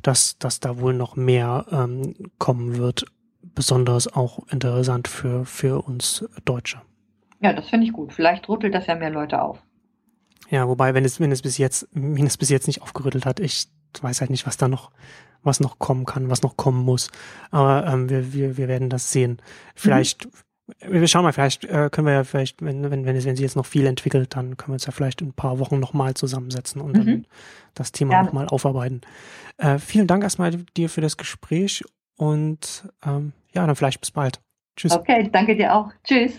dass, dass da wohl noch mehr ähm, kommen wird besonders auch interessant für, für uns Deutsche. Ja, das finde ich gut. Vielleicht rüttelt das ja mehr Leute auf. Ja, wobei, wenn es, wenn es bis jetzt, wenn es bis jetzt nicht aufgerüttelt hat, ich weiß halt nicht, was da noch, was noch kommen kann, was noch kommen muss. Aber ähm, wir, wir, wir werden das sehen. Vielleicht, mhm. wir schauen mal, vielleicht äh, können wir ja vielleicht, wenn, wenn, wenn, es, wenn sie jetzt noch viel entwickelt, dann können wir uns ja vielleicht in ein paar Wochen nochmal zusammensetzen und mhm. dann das Thema ja. nochmal aufarbeiten. Äh, vielen Dank erstmal dir für das Gespräch und ähm, ja, dann vielleicht bis bald. Tschüss. Okay, danke dir auch. Tschüss.